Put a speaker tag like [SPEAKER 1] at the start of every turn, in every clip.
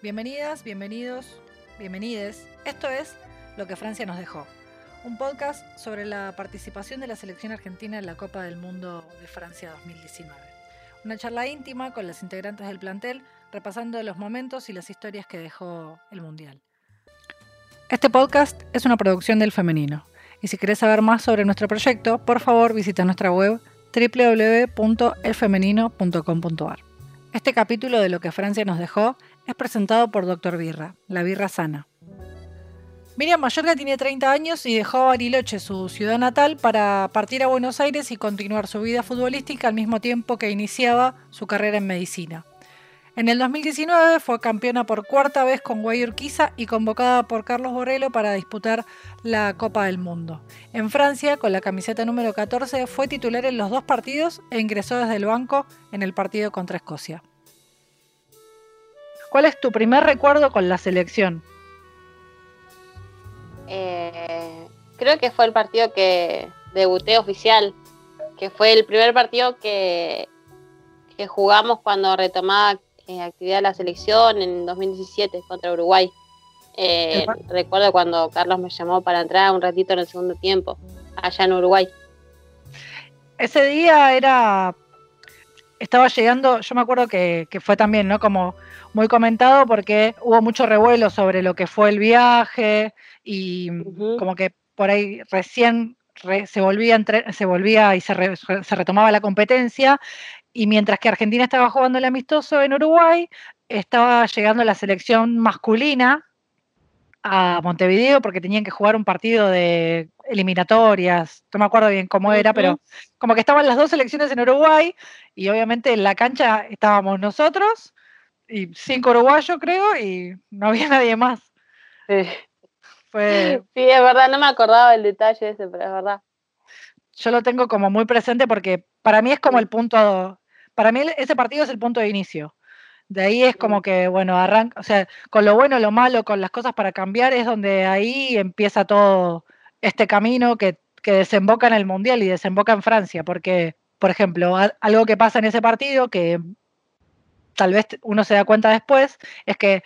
[SPEAKER 1] Bienvenidas, bienvenidos, bienvenides. Esto es Lo que Francia nos dejó, un podcast sobre la participación de la selección argentina en la Copa del Mundo de Francia 2019. Una charla íntima con las integrantes del plantel, repasando los momentos y las historias que dejó el Mundial. Este podcast es una producción del femenino. Y si querés saber más sobre nuestro proyecto, por favor visita nuestra web www.elfemenino.com.ar. Este capítulo de Lo que Francia nos dejó es presentado por Dr. Birra, la birra sana. Miriam Mayorga tiene 30 años y dejó Bariloche, su ciudad natal, para partir a Buenos Aires y continuar su vida futbolística al mismo tiempo que iniciaba su carrera en medicina. En el 2019 fue campeona por cuarta vez con Guayurquiza y convocada por Carlos Borrello para disputar la Copa del Mundo. En Francia, con la camiseta número 14, fue titular en los dos partidos e ingresó desde el banco en el partido contra Escocia. ¿Cuál es tu primer recuerdo con la selección?
[SPEAKER 2] Eh, creo que fue el partido que debuté oficial, que fue el primer partido que, que jugamos cuando retomaba eh, actividad de la selección en 2017 contra Uruguay. Eh, recuerdo cuando Carlos me llamó para entrar un ratito en el segundo tiempo, allá en Uruguay.
[SPEAKER 1] Ese día era. Estaba llegando, yo me acuerdo que, fue también, ¿no? Como muy comentado porque hubo mucho revuelo sobre lo que fue el viaje y como que por ahí recién se, volvía se volvía y se, se, retomaba la competencia. Y mientras que Argentina estaba jugando el amistoso en Uruguay, estaba llegando la selección masculina a Montevideo porque tenían que jugar un partido de eliminatorias, no me acuerdo bien cómo era, pero como que estaban las dos selecciones en Uruguay y obviamente en la cancha estábamos nosotros y cinco uruguayos creo y no había nadie más.
[SPEAKER 2] Sí. Fue... sí, es verdad, no me acordaba del detalle ese, pero es verdad.
[SPEAKER 1] Yo lo tengo como muy presente porque para mí es como el punto, para mí ese partido es el punto de inicio. De ahí es como que, bueno, arranca, o sea, con lo bueno, lo malo, con las cosas para cambiar, es donde ahí empieza todo este camino que, que desemboca en el Mundial y desemboca en Francia, porque, por ejemplo, algo que pasa en ese partido, que tal vez uno se da cuenta después, es que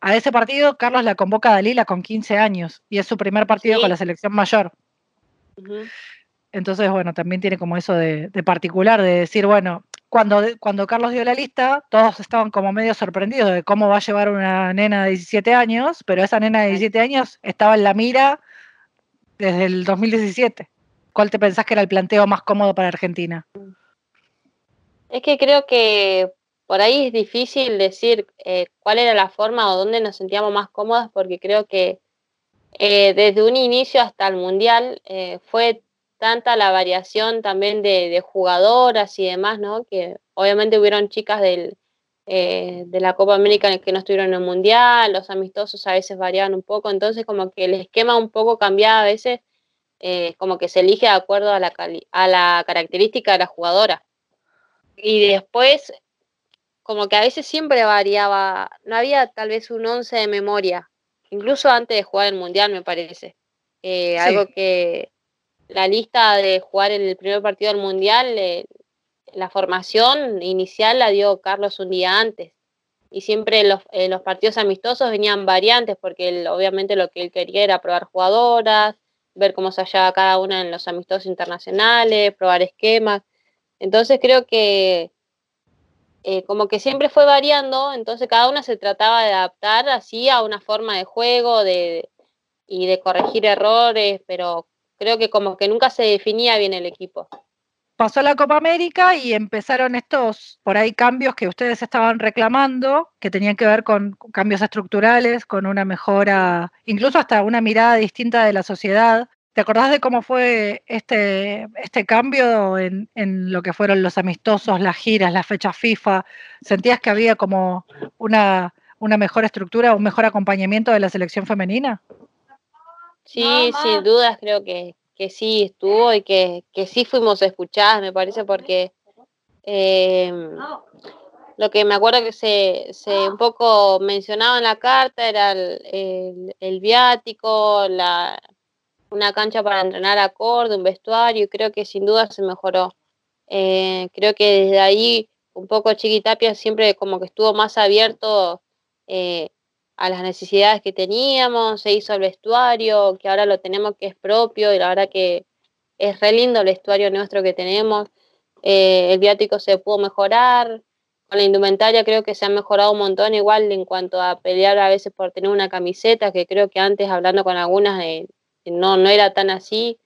[SPEAKER 1] a ese partido Carlos la convoca a Dalila con 15 años y es su primer partido con la selección mayor. Entonces, bueno, también tiene como eso de, particular, de decir, bueno, cuando, cuando Carlos dio la lista, todos estaban como medio sorprendidos de cómo va a llevar una nena de 17 años, pero esa nena de 17 años estaba en la mira desde el 2017. ¿Cuál te pensás que era el planteo más cómodo para Argentina?
[SPEAKER 2] Es que creo que por ahí es difícil decir eh, cuál era la forma o dónde nos sentíamos más cómodas, porque creo que eh, desde un inicio hasta el Mundial eh, fue tanta la variación también de, jugadoras y demás, ¿no? Que obviamente hubieron chicas del, de la Copa América que no estuvieron en el Mundial, los amistosos a veces variaban un poco, entonces como que el esquema un poco cambiaba a veces, como que se elige de acuerdo a la, a la característica de la jugadora. Y después, como que a veces siempre variaba, no había tal vez un once de memoria, incluso antes de jugar el Mundial me parece. Eh, algo que la lista de jugar en el primer partido del Mundial, eh, la formación inicial la dio Carlos un día antes. Y siempre los, eh, los partidos amistosos venían variantes, porque él, obviamente lo que él quería era probar jugadoras, ver cómo se hallaba cada una en los amistosos internacionales, probar esquemas. Entonces creo que eh, como que siempre fue variando, entonces cada una se trataba de adaptar así a una forma de juego de, y de corregir errores, pero creo que como que nunca se definía bien el equipo.
[SPEAKER 1] Pasó la Copa América y empezaron estos por ahí cambios que ustedes estaban reclamando, que tenían que ver con cambios estructurales, con una mejora, incluso hasta una mirada distinta de la sociedad. ¿Te acordás de cómo fue este, este cambio en, en, lo que fueron los amistosos, las giras, las fechas FIFA? ¿Sentías que había como una, una mejor estructura, un mejor acompañamiento de la selección femenina?
[SPEAKER 2] Sí, sin dudas creo que, sí estuvo y que, sí fuimos escuchadas, me parece, porque em, lo que me acuerdo que se, se, un poco mencionaba en la carta era el, viático, la, una cancha para entrenar acorde, un vestuario, y creo que sin duda se mejoró. Eh, creo que desde ahí un poco Chiquitapia siempre como que estuvo más abierto eh, a las necesidades que teníamos, se hizo el vestuario, que ahora lo tenemos que es propio y la verdad que es re lindo el vestuario nuestro que tenemos. Eh, el viático se pudo mejorar, con la indumentaria creo que se ha mejorado un montón igual en cuanto a pelear a veces por tener una camiseta, que creo que antes hablando con algunas eh, no, no era tan así.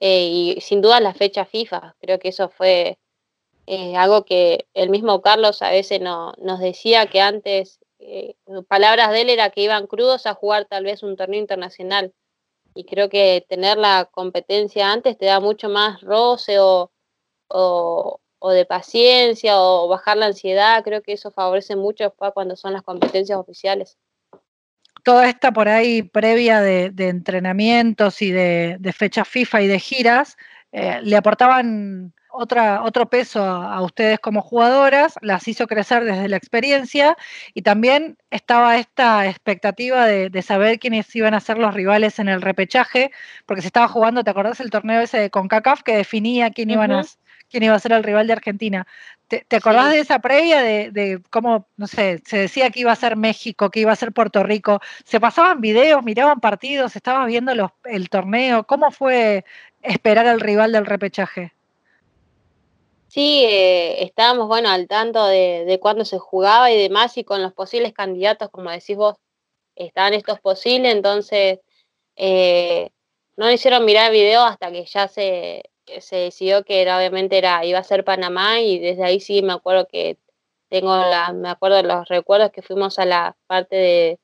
[SPEAKER 2] y sin duda la fecha FIFA, creo que eso fue algo que el mismo Carlos a veces no, nos decía que antes eh, palabras de él era que iban crudos a jugar tal vez un torneo internacional. Y creo que tener la competencia antes te da mucho más roce o, o, de paciencia o bajar la ansiedad. Creo que eso favorece mucho cuando son las competencias oficiales.
[SPEAKER 1] Toda esta por ahí previa de, entrenamientos y de, de, fechas FIFA y de giras, eh, le aportaban otra, otro peso a, ustedes como jugadoras, las hizo crecer desde la experiencia y también estaba esta expectativa de, saber quiénes iban a ser los rivales en el repechaje, porque se estaba jugando, ¿te acordás el torneo ese de CONCACAF que definía quién, iban a, quién iba a ser el rival de Argentina? ¿Te, acordás de esa previa de, cómo, no sé, se decía que iba a ser México, que iba a ser Puerto Rico? ¿Se pasaban videos, miraban partidos, estabas viendo los, el torneo? ¿Cómo fue esperar al rival del repechaje?
[SPEAKER 2] Sí, eh, estábamos, bueno, al tanto de, de cuándo se jugaba y demás, y con los posibles candidatos, como decís vos, estaban estos posibles, entonces eh, no hicieron mirar el video hasta que ya se, se decidió que era, obviamente era, iba a ser Panamá, y desde ahí sí me acuerdo que tengo la, me acuerdo los recuerdos que fuimos a la parte de,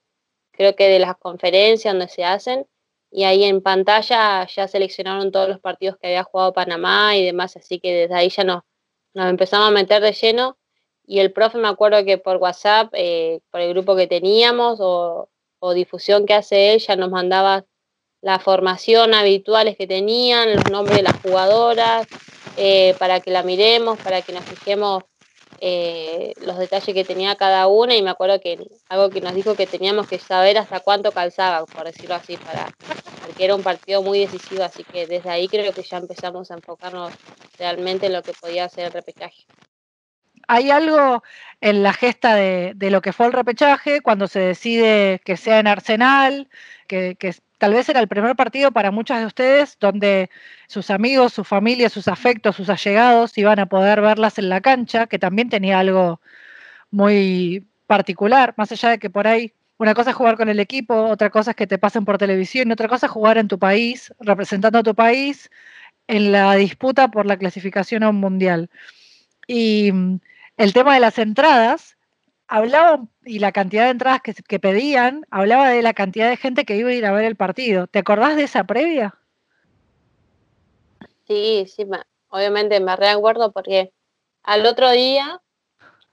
[SPEAKER 2] creo que de las conferencias donde se hacen, y ahí en pantalla ya seleccionaron todos los partidos que había jugado Panamá y demás, así que desde ahí ya no, nos empezamos a meter de lleno. Y el profe me acuerdo que por WhatsApp, eh, por el grupo que teníamos o, difusión que hace él, ya nos mandaba la formación habituales que tenían, los nombres de las jugadoras, eh, para que la miremos, para que nos fijemos eh, los detalles que tenía cada una y me acuerdo que algo que nos dijo que teníamos que saber hasta cuánto calzaba, por decirlo así, para porque era un partido muy decisivo, así que desde ahí creo que ya empezamos a enfocarnos realmente en lo que podía ser el repechaje.
[SPEAKER 1] Hay algo en la gesta de, lo que fue el repechaje, cuando se decide que sea en Arsenal, que, que tal vez era el primer partido para muchas de ustedes donde sus amigos, su familia, sus afectos, sus allegados iban a poder verlas en la cancha, que también tenía algo muy particular, más allá de que por ahí una cosa es jugar con el equipo, otra cosa es que te pasen por televisión otra cosa es jugar en tu país, representando a tu país en la disputa por la clasificación a un mundial. Y mm, el tema de las entradas, hablaba, y la cantidad de entradas que, pedían, hablaba de la cantidad de gente que iba a ir a ver el partido. ¿Te acordás de esa previa?
[SPEAKER 2] Sí, sí, obviamente me reacuerdo porque al otro día,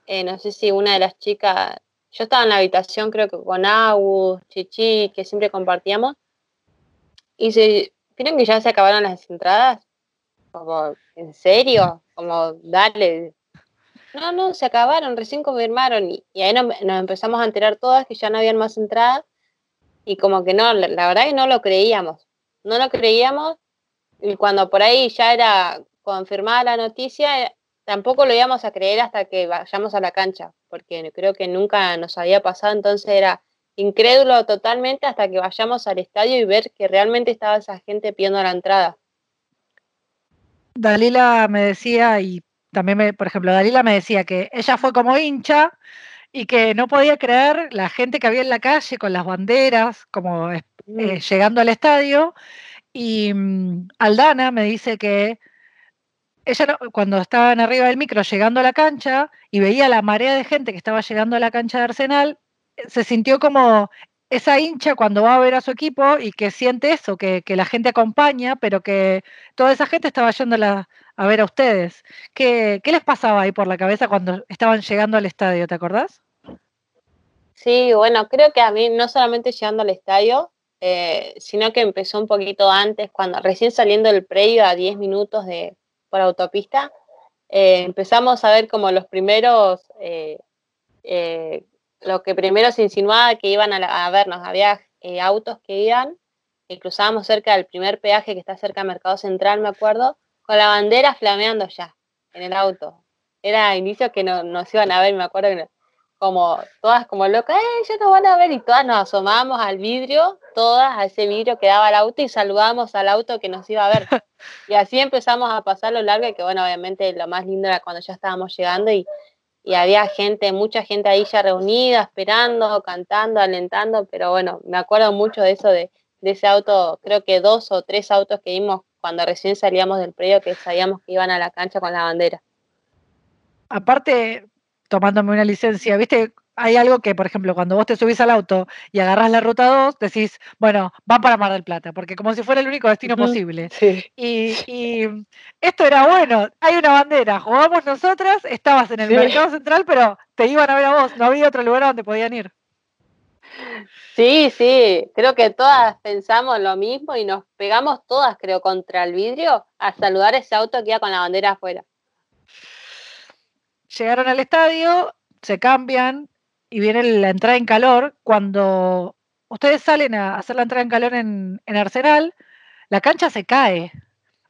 [SPEAKER 2] eh, no sé si una de las chicas, yo estaba en la habitación creo que con Agus, Chichi, que siempre compartíamos, y se, ¿creen que ya se acabaron las entradas? Como, ¿en serio? Como, dale, no, no, se acabaron, recién confirmaron. Y, ahí nos, empezamos a enterar todas que ya no habían más entradas. Y como que no, la, verdad que no lo creíamos. No lo creíamos. Y cuando por ahí ya era confirmada la noticia, eh, tampoco lo íbamos a creer hasta que vayamos a la cancha. Porque creo que nunca nos había pasado. Entonces era incrédulo totalmente hasta que vayamos al estadio y ver que realmente estaba esa gente pidiendo la entrada.
[SPEAKER 1] Dalila me decía, y también, me, por ejemplo, Dalila me decía que ella fue como hincha y que no podía creer la gente que había en la calle con las banderas, como eh, mm. llegando al estadio. Y mm, Aldana me dice que ella cuando estaban arriba del micro llegando a la cancha y veía la marea de gente que estaba llegando a la cancha de Arsenal, se sintió como esa hincha cuando va a ver a su equipo y que siente eso, que, la gente acompaña, pero que toda esa gente estaba yendo a, ver a ustedes. ¿Qué, les pasaba ahí por la cabeza cuando estaban llegando al estadio? ¿Te acordás?
[SPEAKER 2] Sí, bueno, creo que a mí no solamente llegando al estadio, eh, sino que empezó un poquito antes, cuando recién saliendo del predio a 10 minutos de, por autopista, eh, empezamos a ver como los primeros eh, lo que primero se insinuaba que iban a, vernos, había eh, autos que iban, y cruzábamos cerca del primer peaje que está cerca del Mercado Central, me acuerdo, con la bandera flameando ya en el auto. Era inicio que no, nos iban a ver, me acuerdo que como todas como locas, ¡eh, ellos nos van a ver! Y todas nos asomamos al vidrio, todas a ese vidrio que daba el auto y saludamos al auto que nos iba a ver. Y así empezamos a pasar lo largo, que bueno, obviamente lo más lindo era cuando ya estábamos llegando y, y había gente, mucha gente ahí ya reunida, esperando, cantando, alentando, pero bueno, me acuerdo mucho de eso, de, de ese auto, creo que dos o tres autos que vimos cuando recién salíamos del predio que sabíamos que iban a la cancha con la bandera.
[SPEAKER 1] Aparte, tomándome una licencia, ¿viste? Hay algo que, por ejemplo, cuando vos te subís al auto y agarras la ruta 2, decís, bueno, van para Mar del Plata, porque como si fuera el único destino posible. Y, esto era bueno, hay una bandera, jugamos nosotras, estabas en el mercado central, pero te iban a ver a vos, no había otro lugar donde podían ir.
[SPEAKER 2] Sí, sí, creo que todas pensamos lo mismo y nos pegamos todas, creo, contra el vidrio a saludar ese auto que iba con la bandera afuera.
[SPEAKER 1] Llegaron al estadio, se cambian y viene la entrada en calor. Cuando ustedes salen a hacer la entrada en calor en, en Arsenal, la cancha se cae.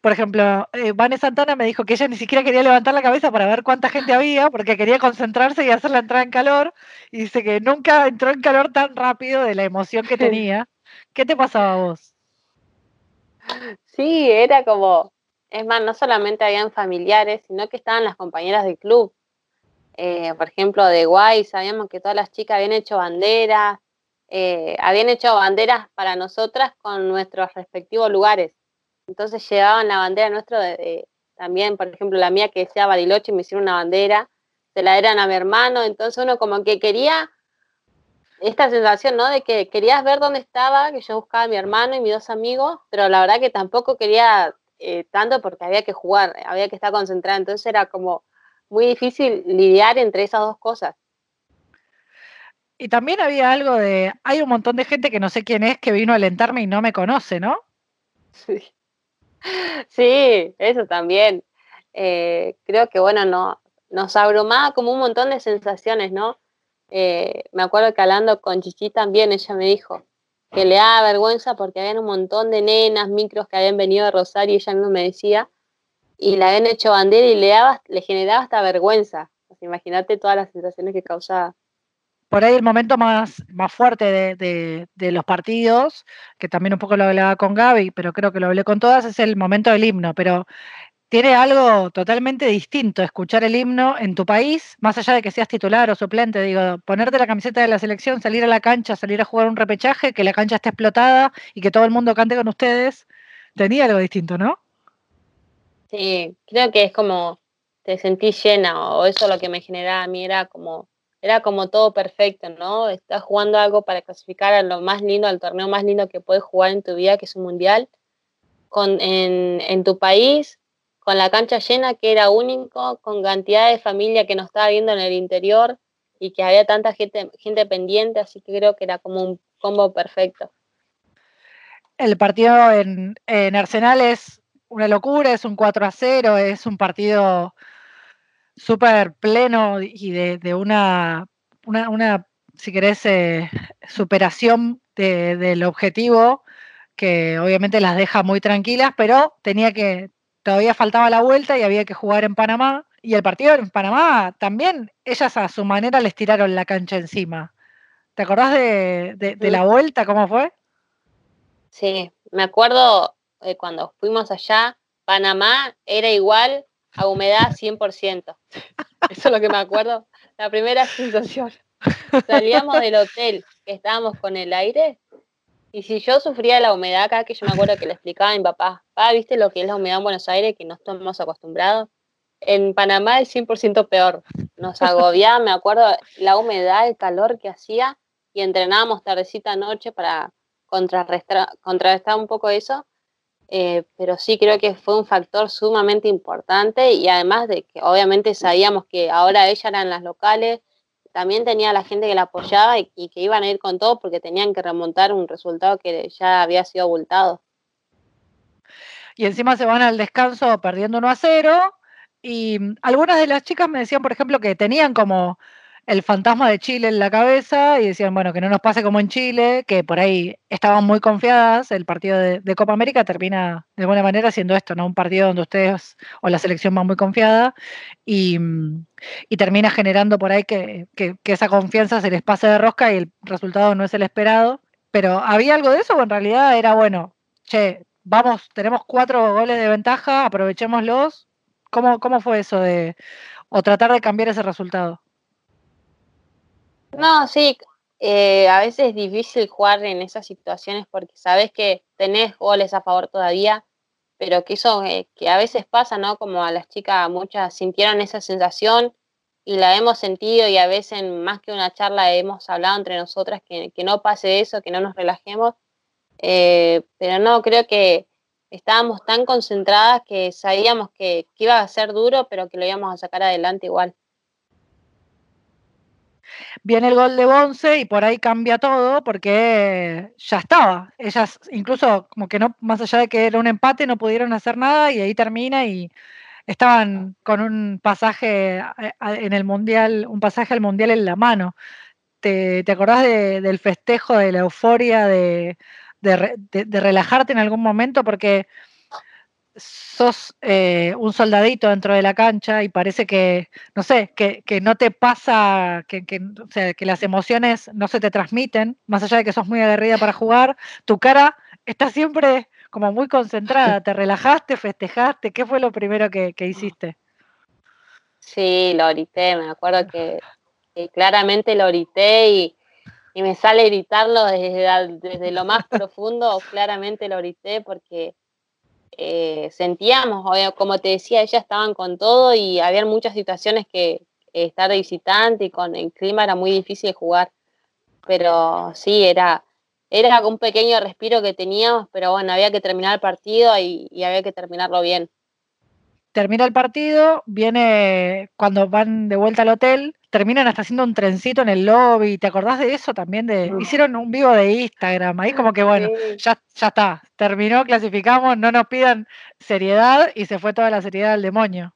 [SPEAKER 1] Por ejemplo, eh, Vanessa Santana me dijo que ella ni siquiera quería levantar la cabeza para ver cuánta gente había, porque quería concentrarse y hacer la entrada en calor. Y dice que nunca entró en calor tan rápido de la emoción que tenía. ¿Qué te pasaba a vos?
[SPEAKER 2] Sí, era como, es más, no solamente habían familiares, sino que estaban las compañeras del club. Eh, por ejemplo, de Guay, sabíamos que todas las chicas habían hecho banderas, eh, habían hecho banderas para nosotras con nuestros respectivos lugares. Entonces llevaban la bandera nuestra de, también, por ejemplo, la mía que decía Bariloche, me hicieron una bandera, se la eran a mi hermano, entonces uno como que quería esta sensación, ¿no? De que querías ver dónde estaba, que yo buscaba a mi hermano y mis dos amigos, pero la verdad que tampoco quería eh, tanto porque había que jugar, había que estar concentrada, entonces era como muy difícil lidiar entre esas dos cosas.
[SPEAKER 1] Y también había algo de, hay un montón de gente que no sé quién es que vino a alentarme y no me conoce, ¿no?
[SPEAKER 2] Sí. Sí, eso también. Eh, creo que, bueno, no, nos abrumaba como un montón de sensaciones, ¿no? Eh, me acuerdo que hablando con Chichi también, ella me dijo que le daba vergüenza porque habían un montón de nenas, micros que habían venido de Rosario y ella misma me decía, y le habían hecho bandera y le, daba, le generaba hasta vergüenza. Imagínate todas las sensaciones que causaba
[SPEAKER 1] por ahí el momento más, más fuerte de, de, los partidos, que también un poco lo hablaba con Gaby, pero creo que lo hablé con todas, es el momento del himno. Pero tiene algo totalmente distinto escuchar el himno en tu país, más allá de que seas titular o suplente, digo, ponerte la camiseta de la selección, salir a la cancha, salir a jugar un repechaje, que la cancha esté explotada y que todo el mundo cante con ustedes, tenía algo distinto, ¿no?
[SPEAKER 2] Sí, creo que es como te sentís llena, o eso lo que me generaba a mí era como era como todo perfecto, ¿no? Estás jugando algo para clasificar a lo más lindo, al torneo más lindo que puedes jugar en tu vida, que es un mundial, con, en, tu país, con la cancha llena, que era único, con cantidad de familia que nos estaba viendo en el interior y que había tanta gente, gente pendiente, así que creo que era como un combo perfecto.
[SPEAKER 1] El partido en, en Arsenal es una locura, es un 4 a 0, es un partido súper pleno y de, una, una, si querés, eh, superación del objetivo que obviamente las deja muy tranquilas, pero tenía que, todavía faltaba la vuelta y había que jugar en Panamá. Y el partido en Panamá también, ellas a su manera les tiraron la cancha encima. ¿Te acordás de, de, la vuelta? ¿Cómo fue?
[SPEAKER 2] Sí, me acuerdo de cuando fuimos allá, Panamá era igual a humedad 100%. Eso es lo que me acuerdo. La primera sensación. Salíamos del hotel, que estábamos con el aire, y si yo sufría la humedad acá, que yo me acuerdo que le explicaba a mi papá, ¿viste lo que es la humedad en Buenos Aires, que no estamos acostumbrados? En Panamá es 100% peor. Nos agobiaba, me acuerdo, la humedad, el calor que hacía, y entrenábamos tardecita noche para contrarrestar, contrarrestar un poco eso. Eh, pero sí creo que fue un factor sumamente importante y además de que obviamente sabíamos que ahora ellas eran las locales, también tenía la gente que la apoyaba y, que iban a ir con todo porque tenían que remontar un resultado que ya había sido abultado.
[SPEAKER 1] Y encima se van al descanso perdiendo 1 a 0 y algunas de las chicas me decían, por ejemplo, que tenían como el fantasma de Chile en la cabeza y decían, bueno, que no nos pase como en Chile, que por ahí estaban muy confiadas, el partido de, Copa América termina de alguna manera siendo esto, ¿no? Un partido donde ustedes o la selección va muy confiada y, termina generando por ahí que, esa confianza se les pase de rosca y el resultado no es el esperado. Pero ¿había algo de eso o en realidad era, bueno, che, vamos, tenemos cuatro goles de ventaja, aprovechémoslos? ¿Cómo, cómo fue eso de, o tratar de cambiar ese resultado?
[SPEAKER 2] No, sí, eh, a veces es difícil jugar en esas situaciones porque sabes que tenés goles a favor todavía, pero que eso eh, que a veces pasa, ¿no? Como a las chicas, muchas sintieron esa sensación y la hemos sentido y a veces más que una charla hemos hablado entre nosotras que, no pase eso, que no nos relajemos, eh, pero no, creo que estábamos tan concentradas que sabíamos que, que iba a ser duro, pero que lo íbamos a sacar adelante igual
[SPEAKER 1] viene el gol de Bonce y por ahí cambia todo porque ya estaba. Ellas incluso como que no, más allá de que era un empate, no pudieron hacer nada y ahí termina y estaban con un pasaje en el mundial, un pasaje al mundial en la mano. ¿Te, te acordás del festejo, de la euforia, de, de relajarte en algún momento? Porque sos eh, un soldadito dentro de la cancha y parece que, no sé, que, no te pasa, que, las emociones no se te transmiten, más allá de que sos muy aguerrida para jugar, tu cara está siempre como muy concentrada, te relajaste, festejaste, ¿qué fue lo primero que, hiciste?
[SPEAKER 2] Sí, lo grité, me acuerdo que, claramente lo grité y, me sale gritarlo desde lo más profundo, claramente lo grité porque eh, sentíamos, como te decía, ellas estaban con todo y había muchas situaciones que estar de visitante y con el clima era muy difícil jugar. Pero sí, era, era un pequeño respiro que teníamos, pero bueno, había que terminar el partido y había que terminarlo bien
[SPEAKER 1] termina el partido, viene cuando van de vuelta al hotel, terminan hasta haciendo un trencito en el lobby. ¿Te acordás de eso también? De, hicieron un vivo de Instagram, ahí como que bueno, ya, ya está, terminó, clasificamos, no nos pidan seriedad y se fue toda la seriedad al demonio.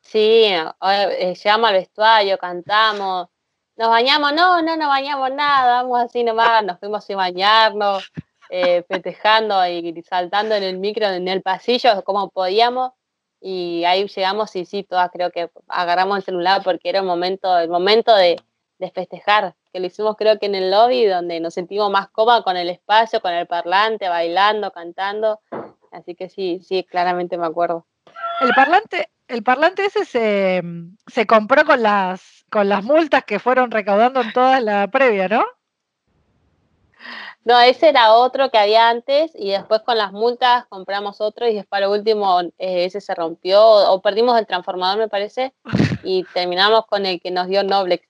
[SPEAKER 2] Sí, eh, llegamos al vestuario, cantamos, nos bañamos, no, no nos bañamos nada, vamos así nomás, nos fuimos sin bañarnos, eh, festejando y saltando en el micro, en el pasillo, como podíamos y ahí llegamos y sí, todas creo que agarramos el celular porque era el momento, el momento de, festejar, que lo hicimos creo que en el lobby donde nos sentimos más cómodos con el espacio, con el parlante, bailando, cantando, así que sí, sí, claramente me acuerdo.
[SPEAKER 1] El parlante, el parlante ese se, se compró con las, con las multas que fueron recaudando en toda la previa, ¿no?
[SPEAKER 2] No, ese era otro que había antes y después con las multas compramos otro y después lo último eh, ese se rompió o perdimos el transformador me parece y terminamos con el que nos dio Noblex.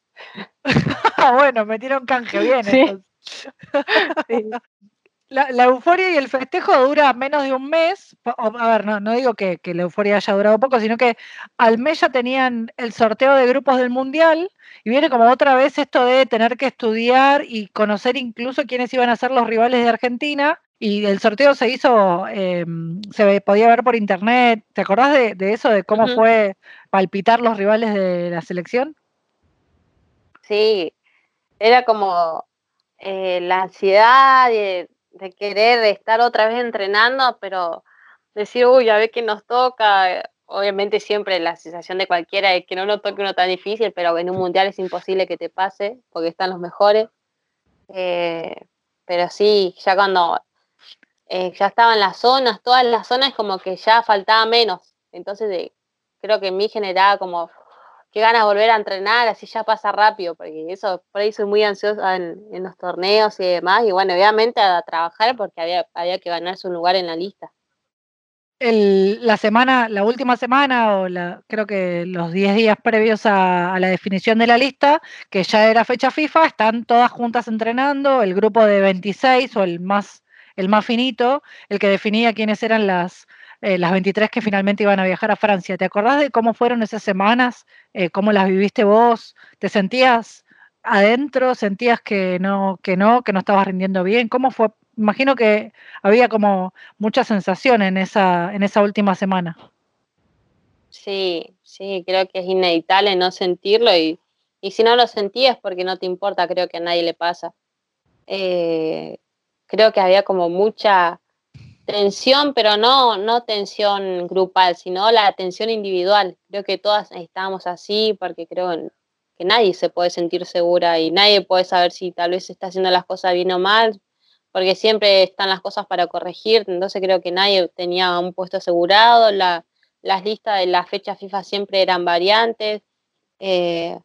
[SPEAKER 1] bueno, metieron canje bien. sí la, euforia y el festejo dura menos de un mes. A ver, no, no digo que, la euforia haya durado poco, sino que al mes ya tenían el sorteo de grupos del Mundial y viene como otra vez esto de tener que estudiar y conocer incluso quiénes iban a ser los rivales de Argentina. Y el sorteo se hizo, em, se podía ver por internet. ¿Te acordás de, eso, de cómo fue palpitar los rivales de la selección?
[SPEAKER 2] Sí, era como eh, la ansiedad de, de querer estar otra vez entrenando, pero decir, uy, a ver qué nos toca. Obviamente siempre la sensación de cualquiera es que no nos toque uno tan difícil, pero en un mundial es imposible que te pase porque están los mejores. Eh, pero sí, ya cuando eh, ya estaban las zonas, todas las zonas como que ya faltaba menos. Entonces eh, creo que en mí generaba como qué ganas de volver a entrenar, así ya pasa rápido, porque eso, por ahí soy muy ansiosa en, los torneos y demás, y bueno, obviamente a trabajar porque había, había que ganarse un lugar en la lista.
[SPEAKER 1] la semana, la última semana, o la, creo que los 10 días previos a, la definición de la lista, que ya era fecha FIFA, están todas juntas entrenando, el grupo de 26 o el más, el más finito, el que definía quiénes eran las, eh, las 23 que finalmente iban a viajar a Francia. ¿Te acordás de cómo fueron esas semanas? Eh, ¿Cómo las viviste vos? ¿Te sentías adentro? ¿Sentías que no, que no, que no estabas rindiendo bien? ¿Cómo fue? Imagino que había como mucha sensación en esa, en esa última semana.
[SPEAKER 2] Sí, sí, creo que es inevitable no sentirlo y, y si no lo sentías porque no te importa, creo que a nadie le pasa. Eh, creo que había como mucha tensión, pero no, no tensión grupal, sino la tensión individual. Creo que todas estábamos así porque creo que nadie se puede sentir segura y nadie puede saber si tal vez está haciendo las cosas bien o mal, porque siempre están las cosas para corregir, entonces creo que nadie tenía un puesto asegurado, la, las listas de las fechas FIFA siempre eran variantes. Eh,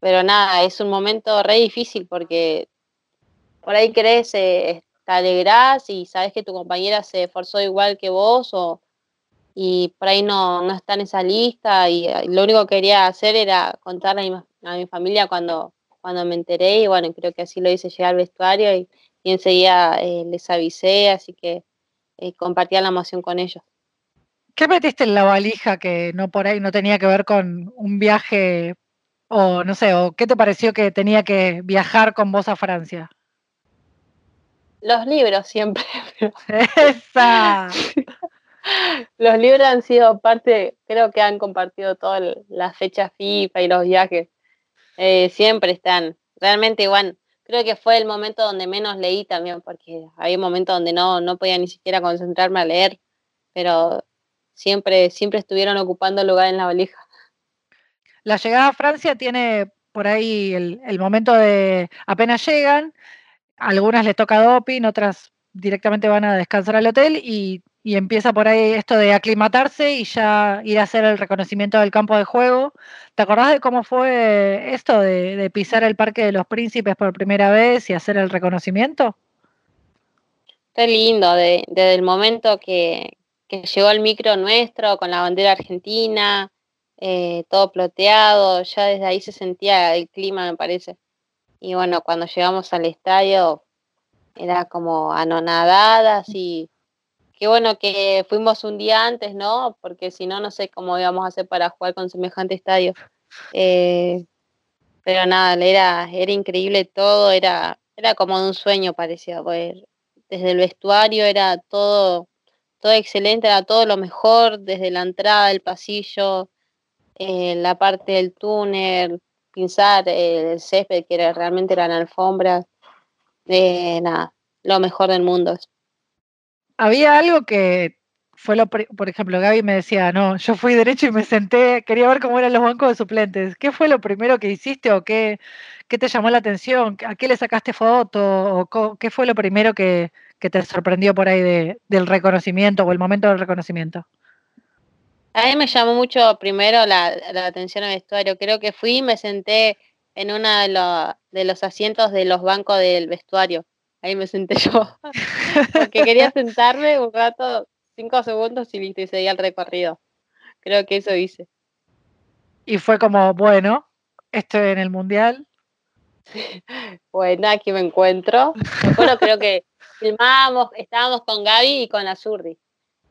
[SPEAKER 2] pero nada, es un momento re difícil porque por ahí crees, eh, te alegrás y sabes que tu compañera se esforzó igual que vos o, y por ahí no, no está en esa lista y, eh, lo único que quería hacer era contarle a mi, familia cuando, cuando me enteré y bueno, creo que así lo hice llegar al vestuario y, enseguida eh, les avisé, así que compartía la emoción con ellos.
[SPEAKER 1] ¿Qué metiste en la valija que no por ahí no tenía que ver con un viaje o no sé, o qué te pareció que tenía que viajar con vos a Francia?
[SPEAKER 2] Los libros siempre.
[SPEAKER 1] ¡Esa!
[SPEAKER 2] los libros han sido parte, creo que han compartido todas las fechas FIFA y los viajes. Eh, siempre están. Realmente, igual, creo que fue el momento donde menos leí también, porque había momentos donde no, no podía ni siquiera concentrarme a leer, pero siempre, siempre estuvieron ocupando lugar en la valija.
[SPEAKER 1] La llegada a Francia tiene por ahí el, momento de apenas llegan, algunas les toca doping, otras directamente van a descansar al hotel y, empieza por ahí esto de aclimatarse y ya ir a hacer el reconocimiento del campo de juego. ¿Te acordás de cómo fue esto de, pisar el Parque de los Príncipes por primera vez y hacer el reconocimiento?
[SPEAKER 2] Qué lindo, desde el momento que, que llegó el micro nuestro con la bandera argentina, eh, todo ploteado, ya desde ahí se sentía el clima, me parece. Y bueno, cuando llegamos al estadio era como anonadadas y qué bueno que fuimos un día antes, ¿no? Porque si no, no sé cómo íbamos a hacer para jugar con semejante estadio. Eh, pero nada, era, era increíble todo, era, era como un sueño parecía, desde el vestuario era todo, todo excelente, era todo lo mejor, desde la entrada, el pasillo, eh, la parte del túnel, pinzar el césped, que era, realmente eran alfombras, eh, nada, lo mejor del mundo.
[SPEAKER 1] Había algo que fue lo, por ejemplo, Gaby me decía, no, yo fui derecho y me senté, quería ver cómo eran los bancos de suplentes. ¿Qué fue lo primero que hiciste o qué, qué te llamó la atención? ¿A qué le sacaste foto? ¿O qué fue lo primero que te sorprendió por ahí del reconocimiento o el momento del reconocimiento?
[SPEAKER 2] A mí me llamó mucho primero la, atención al vestuario. Creo que fui y me senté en uno de, de los asientos de los bancos del vestuario. Ahí me senté yo. Porque quería sentarme un rato, cinco segundos y listo, y seguía el recorrido. Creo que eso hice.
[SPEAKER 1] Y fue como, bueno, esto en el mundial.
[SPEAKER 2] bueno, aquí me encuentro. Bueno, creo que filmábamos, estábamos con Gaby y con Azurdi.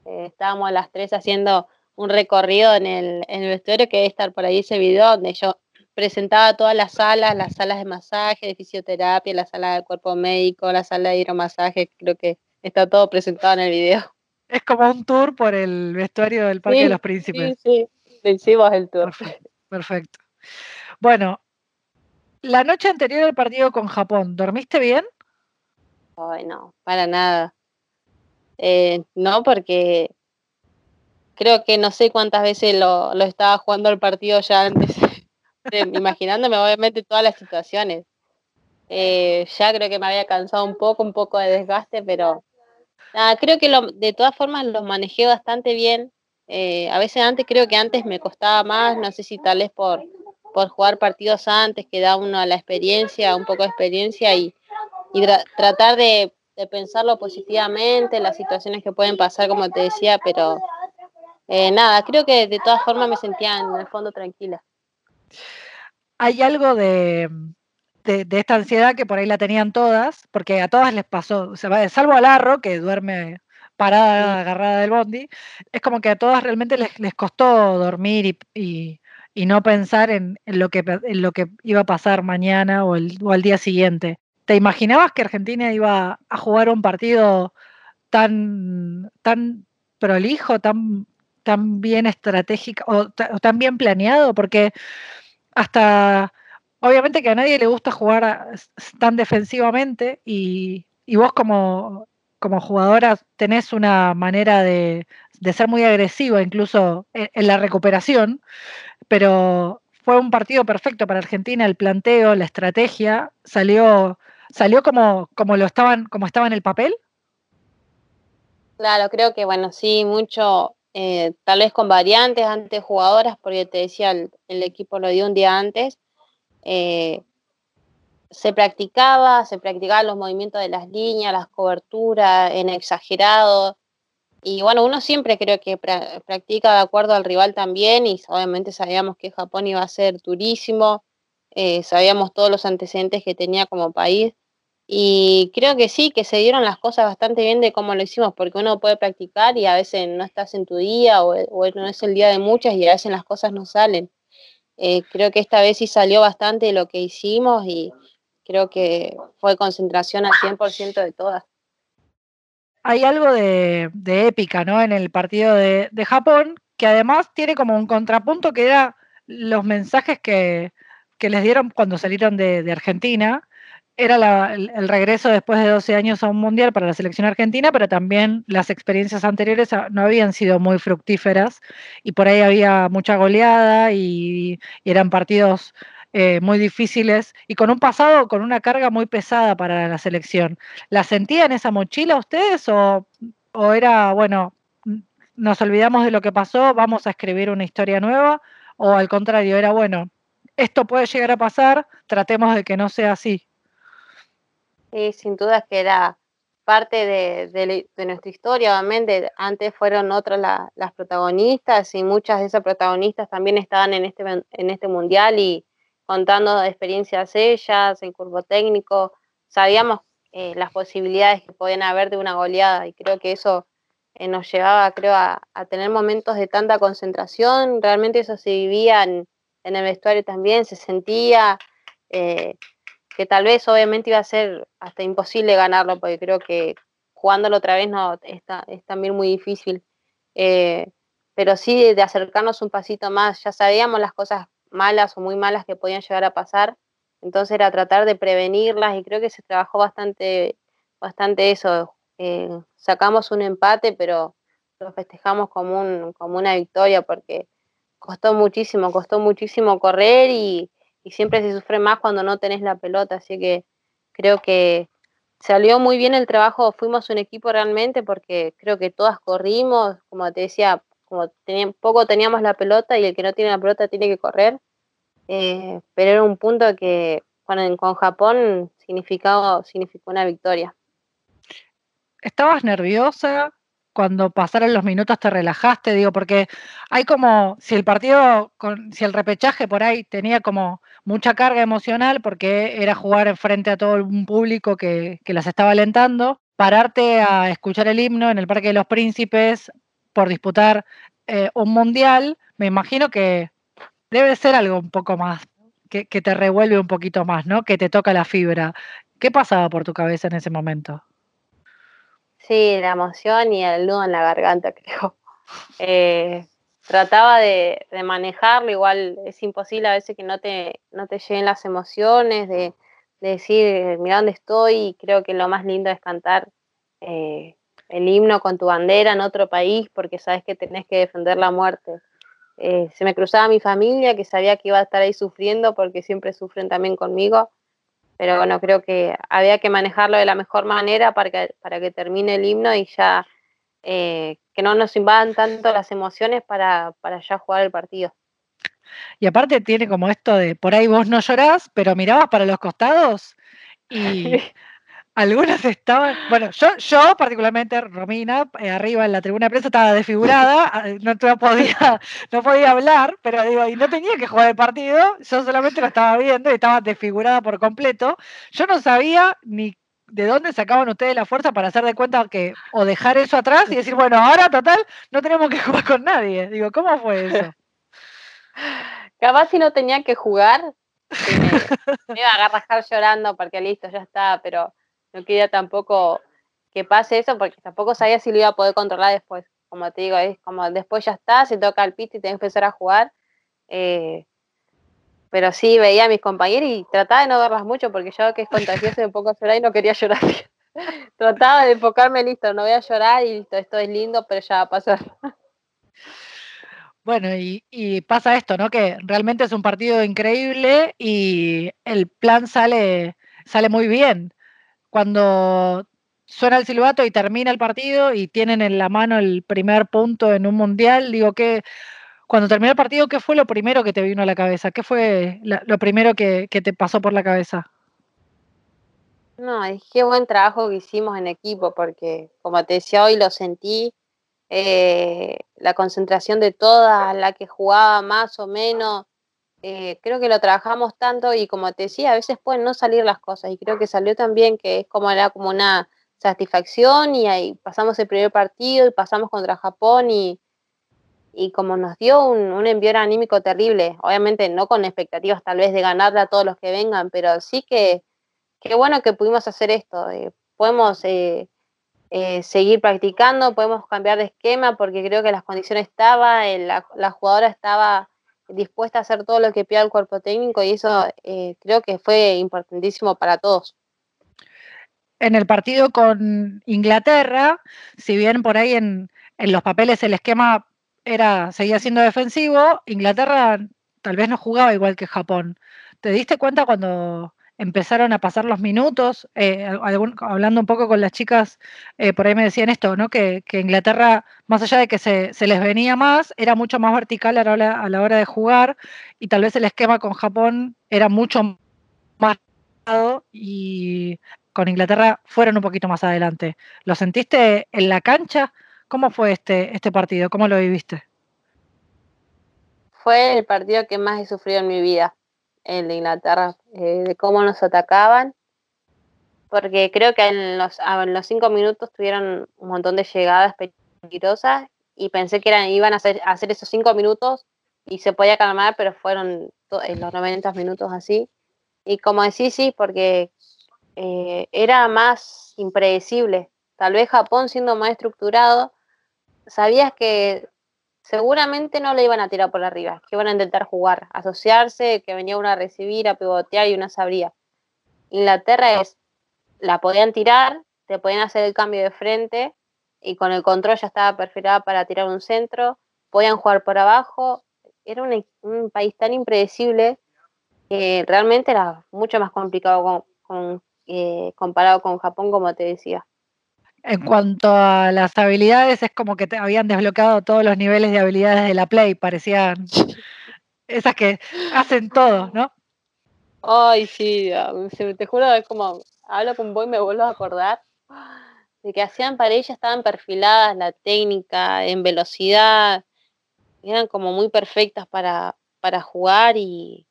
[SPEAKER 2] Eh, estábamos las tres haciendo un recorrido en el, en el vestuario que debe estar por ahí ese video donde yo presentaba todas las salas, las salas de masaje, de fisioterapia, la sala de cuerpo médico, la sala de hidromasaje, creo que está todo presentado en el video.
[SPEAKER 1] Es como un tour por el vestuario del Parque de los Príncipes.
[SPEAKER 2] Sí, sí, hicimos el tour.
[SPEAKER 1] Perfecto, Bueno, la noche anterior al partido con Japón, ¿dormiste bien?
[SPEAKER 2] Ay, no, para nada. Eh, no, porque creo que no sé cuántas veces lo, estaba jugando el partido ya antes, imaginándome obviamente todas las situaciones. Eh, ya creo que me había cansado un poco, un poco de desgaste, pero creo que lo, de todas formas los manejé bastante bien. Eh, a veces antes creo que antes me costaba más, no sé si tal vez por, por jugar partidos antes, que da uno la experiencia, un poco de experiencia y, tratar de, de pensarlo positivamente, las situaciones que pueden pasar, como te decía, pero eh, nada, creo que de todas formas me sentía en el fondo tranquila.
[SPEAKER 1] Hay algo de, esta ansiedad que por ahí la tenían todas, porque a todas les pasó, salvo a Larro, que duerme parada, agarrada del bondi, es como que a todas realmente les, costó dormir y, no pensar en, lo que, en lo que iba a pasar mañana o, el, o al día siguiente. ¿Te imaginabas que Argentina iba a jugar un partido tan, tan prolijo, tan tan bien estratégico o, tan bien planeado, porque hasta obviamente que a nadie le gusta jugar tan defensivamente y, vos como, como jugadora tenés una manera de, ser muy agresiva incluso en, la recuperación, pero fue un partido perfecto para Argentina, el planteo, la estrategia, salió, salió como, como lo estaban, como estaba en el papel.
[SPEAKER 2] Claro, creo que bueno, sí, mucho, eh, tal vez con variantes antes jugadoras, porque te decía, el, equipo lo dio un día antes. Eh, se practicaba, se practicaban los movimientos de las líneas, las coberturas en exagerado. Y bueno, uno siempre creo que practica de acuerdo al rival también y obviamente sabíamos que Japón iba a ser durísimo, eh, sabíamos todos los antecedentes que tenía como país y creo que sí, que se dieron las cosas bastante bien de cómo lo hicimos, porque uno puede practicar y a veces no estás en tu día o, no es el día de muchas y a veces las cosas no salen. Eh, creo que esta vez sí salió bastante de lo que hicimos y creo que fue concentración al 100% de todas
[SPEAKER 1] hay algo de, épica, ¿no? En el partido de, Japón, que además tiene como un contrapunto que era los mensajes que, les dieron cuando salieron de, Argentina. Era el, regreso después de 12 años a un mundial para la selección argentina, pero también las experiencias anteriores no habían sido muy fructíferas y por ahí había mucha goleada y eran partidos eh, muy difíciles y con un pasado, con una carga muy pesada para la selección. ¿La sentían esa mochila ustedes o era, bueno, nos olvidamos de lo que pasó, vamos a escribir una historia nueva? ¿O al contrario, era, bueno, esto puede llegar a pasar, tratemos de que no sea así?
[SPEAKER 2] Sí, sin duda que era parte de, nuestra historia, obviamente. Antes fueron otras las protagonistas y muchas de esas protagonistas también estaban en este, en este mundial y, contando experiencias ellas, el curvo técnico, sabíamos eh, las posibilidades que podían haber de una goleada y creo que eso eh, nos llevaba, creo, a, tener momentos de tanta concentración, realmente eso se vivía en, el vestuario también, se sentía eh, que tal vez obviamente iba a ser hasta imposible ganarlo, porque creo que jugándolo otra vez no es, es también muy difícil. pero sí de acercarnos un pasito más, ya sabíamos las cosas malas o muy malas que podían llegar a pasar. Entonces era tratar de prevenirlas y creo que se trabajó bastante, bastante eso. Eh, sacamos un empate, pero lo festejamos como, un, como una victoria porque costó muchísimo, costó muchísimo correr y, y siempre se sufre más cuando no tenés la pelota. Así que creo que salió muy bien el trabajo, fuimos un equipo realmente porque creo que todas corrimos, como te decía, como poco teníamos la pelota y el que no tiene la pelota tiene que correr, eh, pero era un punto que con, con Japón significó, significó una victoria.
[SPEAKER 1] ¿Estabas nerviosa? Cuando pasaron los minutos te relajaste, digo, porque hay como, si el partido, con, si el repechaje por ahí tenía como mucha carga emocional, porque era jugar enfrente a todo un público que, que las estaba alentando, pararte a escuchar el himno en el Parque de los Príncipes, por disputar eh, un mundial, me imagino que debe ser algo un poco más, que, te revuelve un poquito más, ¿no? Que te toca la fibra. ¿Qué pasaba por tu cabeza en ese momento?
[SPEAKER 2] Sí, la emoción y el nudo en la garganta, creo. Eh, trataba de, manejarlo, igual es imposible a veces que no te, no te lleguen las emociones, de, decir, mira dónde estoy, y creo que lo más lindo es cantar eh, el himno con tu bandera en otro país porque sabes que tenés que defender la muerte. Eh, se me cruzaba mi familia que sabía que iba a estar ahí sufriendo porque siempre sufren también conmigo, pero bueno, creo que había que manejarlo de la mejor manera para que, para que termine el himno y ya eh, que no nos invadan tanto las emociones para, para ya jugar el partido.
[SPEAKER 1] Y aparte tiene como esto de, por ahí vos no llorás, pero mirabas para los costados y algunas estaban, bueno, yo, yo particularmente, Romina, eh, arriba en la tribuna de prensa estaba desfigurada, ah, no, podía, no podía hablar, pero digo, y no tenía que jugar el partido, yo solamente lo estaba viendo y estaba desfigurada por completo. Yo no sabía ni de dónde sacaban ustedes la fuerza para hacer de cuenta que, o dejar eso atrás y decir, bueno, ahora total, no tenemos que jugar con nadie. Digo, ¿cómo fue eso?
[SPEAKER 2] Capaz si no tenía que jugar, me, iba a agarrar llorando porque listo, ya está, pero no quería tampoco que pase eso porque tampoco sabía si lo iba a poder controlar después. Como te digo, es como después ya está, se toca el pit y tenés que empezar a jugar. Eh, pero sí veía a mis compañeros y trataba de no verlas mucho porque yo que es contagioso un poco llorar y no quería llorar. trataba de enfocarme, listo, no voy a llorar y listo, esto es lindo, pero ya va a pasar.
[SPEAKER 1] Bueno, y, pasa esto, ¿no? Que realmente es un partido increíble y el plan sale, sale muy bien. Cuando suena el silbato y termina el partido y tienen en la mano el primer punto en un mundial, digo que cuando terminó el partido, ¿qué fue lo primero que te vino a la cabeza? ¿Qué fue lo primero que, te pasó por la cabeza?
[SPEAKER 2] No, es qué buen trabajo que hicimos en equipo, porque como te decía hoy, lo sentí eh, la concentración de todas, la que jugaba más o menos. Eh, creo que lo trabajamos tanto y como te decía, a veces pueden no salir las cosas y creo que salió también que es como era como una satisfacción y ahí pasamos el primer partido y pasamos contra Japón y, y como nos dio un, un envío anímico terrible, obviamente no con expectativas tal vez de ganarle a todos los que vengan, pero sí que qué bueno que pudimos hacer esto, eh, podemos eh, seguir practicando, podemos cambiar de esquema porque creo que las condiciones estaban, eh, la, jugadora estaba dispuesta a hacer todo lo que pide el cuerpo técnico y eso eh, creo que fue importantísimo para todos.
[SPEAKER 1] En el partido con Inglaterra, si bien por ahí en, en los papeles el esquema era seguía siendo defensivo, Inglaterra tal vez no jugaba igual que Japón. ¿Te diste cuenta cuando empezaron a pasar los minutos, eh, hablando un poco con las chicas, eh, por ahí me decían esto, ¿no? Que, Inglaterra, más allá de que se, les venía más, era mucho más vertical a la, hora, a la hora de jugar y tal vez el esquema con Japón era mucho más y con Inglaterra fueron un poquito más adelante. ¿Lo sentiste en la cancha? ¿Cómo fue este, este partido? ¿Cómo lo viviste?
[SPEAKER 2] Fue el partido que más he sufrido en mi vida el de Inglaterra, eh, de cómo nos atacaban, porque creo que en los, en los cinco minutos tuvieron un montón de llegadas peligrosas y pensé que eran, iban a hacer, hacer esos cinco minutos y se podía calmar, pero fueron en los 90 minutos así. Y como decís, sí, porque eh, era más impredecible. Tal vez Japón siendo más estructurado, sabías que seguramente no le iban a tirar por arriba, que iban a intentar jugar, asociarse, que venía una a recibir, a pivotear y una sabría. Inglaterra es, la podían tirar, te podían hacer el cambio de frente y con el control ya estaba perfilada para tirar un centro, podían jugar por abajo, era un, país tan impredecible que realmente era mucho más complicado eh, comparado con Japón, como te decía.
[SPEAKER 1] En cuanto a las habilidades, es como que te habían desbloqueado todos los niveles de habilidades de la Play, parecían esas que hacen todo, ¿no?
[SPEAKER 2] Ay, sí, te juro, es como, hablo con vos y me vuelvo a acordar de que hacían para ella, estaban perfiladas la técnica, en velocidad, eran como muy perfectas para, para jugar y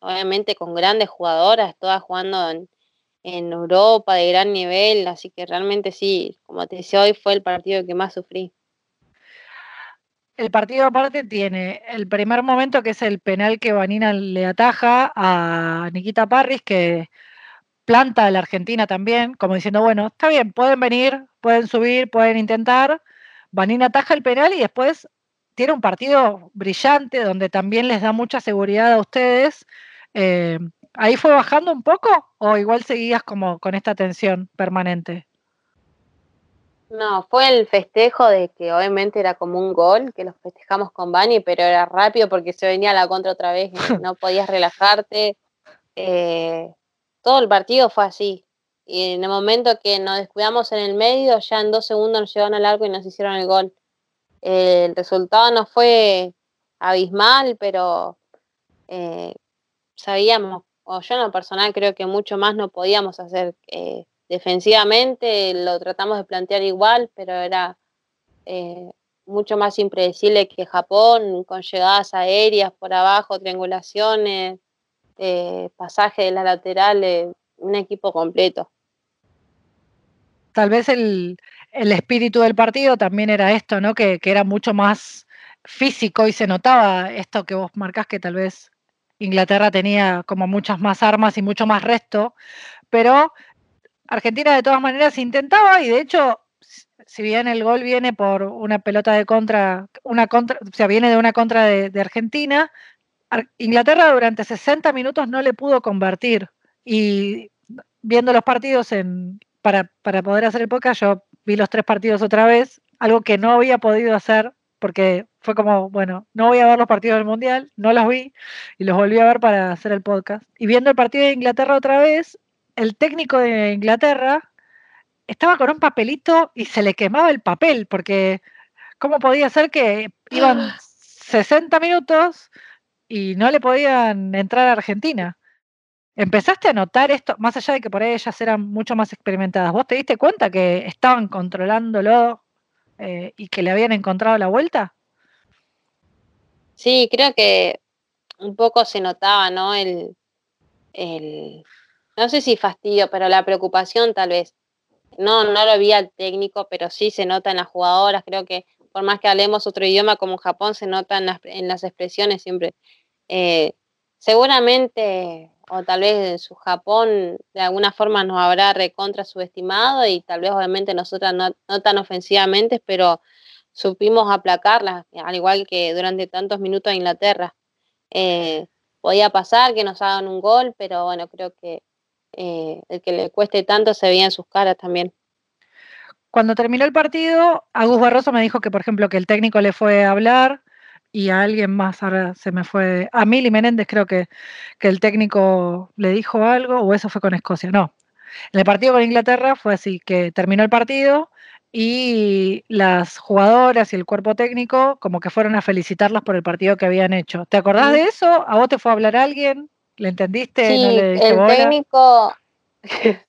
[SPEAKER 2] obviamente con grandes jugadoras, todas jugando en, en Europa de gran nivel, así que realmente sí, como te decía hoy, fue el partido que más sufrí.
[SPEAKER 1] El partido aparte tiene el primer momento que es el penal que Vanina le ataja a Nikita Parris, que planta a la Argentina también, como diciendo, bueno, está bien, pueden venir, pueden subir, pueden intentar. Vanina ataja el penal y después tiene un partido brillante donde también les da mucha seguridad a ustedes. Eh, ¿Ahí fue bajando un poco o igual seguías como con esta tensión permanente?
[SPEAKER 2] No, fue el festejo de que obviamente era como un gol, que lo festejamos con Bani, pero era rápido porque se venía la contra otra vez, no podías relajarte. Eh, todo el partido fue así. Y en el momento que nos descuidamos en el medio, ya en dos segundos nos llevaron al arco y nos hicieron el gol. el resultado no fue abismal, pero eh, sabíamos o yo en lo personal creo que mucho más no podíamos hacer eh, defensivamente, lo tratamos de plantear igual, pero era eh, mucho más impredecible que Japón, con llegadas aéreas por abajo, triangulaciones, eh, pasaje de la lateral, un equipo completo.
[SPEAKER 1] Tal vez el, espíritu del partido también era esto, ¿no? Que, que era mucho más físico y se notaba esto que vos marcás que tal vez Inglaterra tenía como muchas más armas y mucho más resto, pero Argentina de todas maneras intentaba y de hecho, si bien el gol viene por una pelota de contra, una contra, o sea, viene de una contra de, Argentina, Inglaterra durante 60 minutos no le pudo convertir. Y viendo los partidos en, para, para poder hacer el podcast, yo vi los tres partidos otra vez, algo que no había podido hacer porque fue como, bueno, no voy a ver los partidos del Mundial, no los vi y los volví a ver para hacer el podcast. Y viendo el partido de Inglaterra otra vez, el técnico de Inglaterra estaba con un papelito y se le quemaba el papel, porque ¿cómo podía ser que iban 60 minutos y no le podían entrar a Argentina? ¿Empezaste a notar esto, más allá de que por ahí ellas eran mucho más experimentadas? ¿Vos te diste cuenta que estaban controlándolo eh, y que le habían encontrado la vuelta?
[SPEAKER 2] Sí, creo que un poco se notaba, ¿no? El, el, no sé si fastidio, pero la preocupación tal vez. No, no lo vi al técnico, pero sí se nota en las jugadoras. Creo que por más que hablemos otro idioma como Japón, se nota en las, en las expresiones siempre. Eh, seguramente o tal vez en su Japón de alguna forma nos habrá recontra subestimado y tal vez obviamente nosotras no, tan ofensivamente, pero supimos aplacarlas, al igual que durante tantos minutos a Inglaterra. Eh, podía pasar que nos hagan un gol, pero bueno, creo que eh, el que le cueste tanto se veía en sus caras también.
[SPEAKER 1] Cuando terminó el partido, Agus Barroso me dijo que, por ejemplo, que el técnico le fue a hablar y a alguien más, ahora se me fue, a Mili Menéndez creo que, que el técnico le dijo algo, o eso fue con Escocia, no. En el partido con Inglaterra fue así, que terminó el partido y las jugadoras y el cuerpo técnico como que fueron a felicitarlas por el partido que habían hecho. ¿Te acordás de eso? ¿A vos te fue a hablar alguien? ¿Le entendiste?
[SPEAKER 2] Sí, el técnico,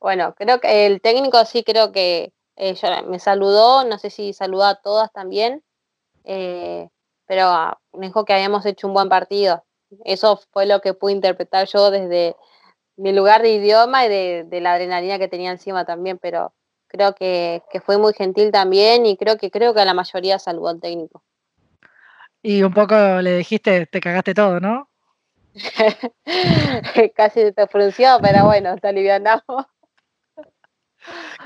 [SPEAKER 2] bueno, creo que el técnico sí creo que eh, me saludó, no sé si saludó a todas también, eh, pero ah, me dijo que habíamos hecho un buen partido. Eso fue lo que pude interpretar yo desde mi lugar de idioma y de, la adrenalina que tenía encima también, pero creo que, fue muy gentil también y creo que creo que a la mayoría saludó al técnico.
[SPEAKER 1] Y un poco le dijiste, te cagaste todo, ¿no?
[SPEAKER 2] Casi te frunció, pero bueno, te alivianamos.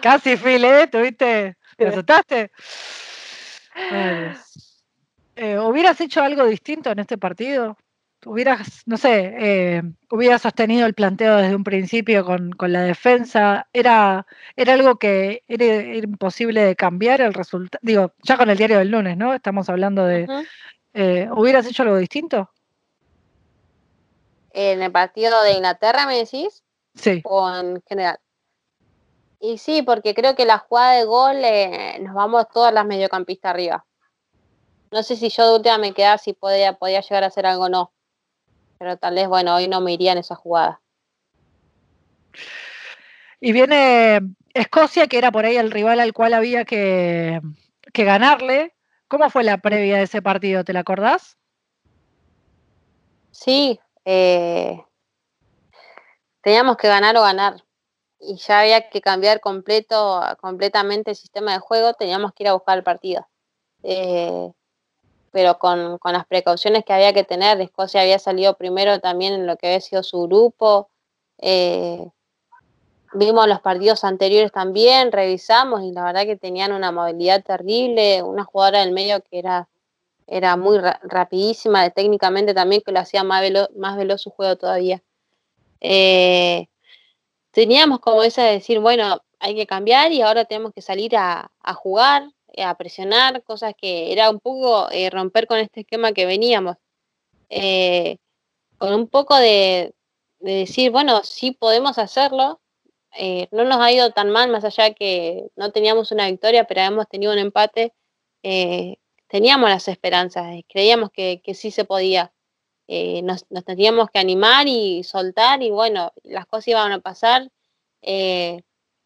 [SPEAKER 1] Casi, Phil, ¿eh? ¿Tuviste? ¿Te asustaste? Eh, ¿Hubieras hecho algo distinto en este partido? ¿Hubieras, no sé, eh, hubieras sostenido el planteo desde un principio con, la defensa? ¿Era, ¿Era algo que era, imposible de cambiar el resultado? Digo, ya con el diario del lunes, ¿no? Estamos hablando de... Eh, ¿Hubieras hecho algo distinto?
[SPEAKER 2] ¿En el partido de Inglaterra me decís?
[SPEAKER 1] Sí.
[SPEAKER 2] ¿O en general? Y sí, porque creo que la jugada de gol nos vamos todas las mediocampistas arriba. No sé si yo de última me quedaba si podía, podía llegar a hacer algo o no. Pero tal vez, bueno, hoy no me iría en esa jugada.
[SPEAKER 1] Y viene Escocia, que era por ahí el rival al cual había que, ganarle. ¿Cómo fue la previa de ese partido? ¿Te la acordás?
[SPEAKER 2] Sí, eh, teníamos que ganar o ganar. Y ya había que cambiar completo, completamente el sistema de juego, teníamos que ir a buscar el partido. Eh, pero con, las precauciones que había que tener. Escocia había salido primero también en lo que había sido su grupo. Eh, vimos los partidos anteriores también, revisamos y la verdad que tenían una movilidad terrible, una jugadora del medio que era, era muy rapidísima, técnicamente también que lo hacía más, más veloz su juego todavía. Eh, teníamos como esa de decir, bueno, hay que cambiar y ahora tenemos que salir a, a jugar, a presionar, cosas que era un poco eh, romper con este esquema que veníamos. Eh, con un poco de, decir, bueno, sí podemos hacerlo. Eh, no nos ha ido tan mal, más allá que no teníamos una victoria, pero hemos tenido un empate. teníamos las esperanzas, creíamos que, sí se podía. Nos, teníamos que animar y soltar y bueno, las cosas iban a pasar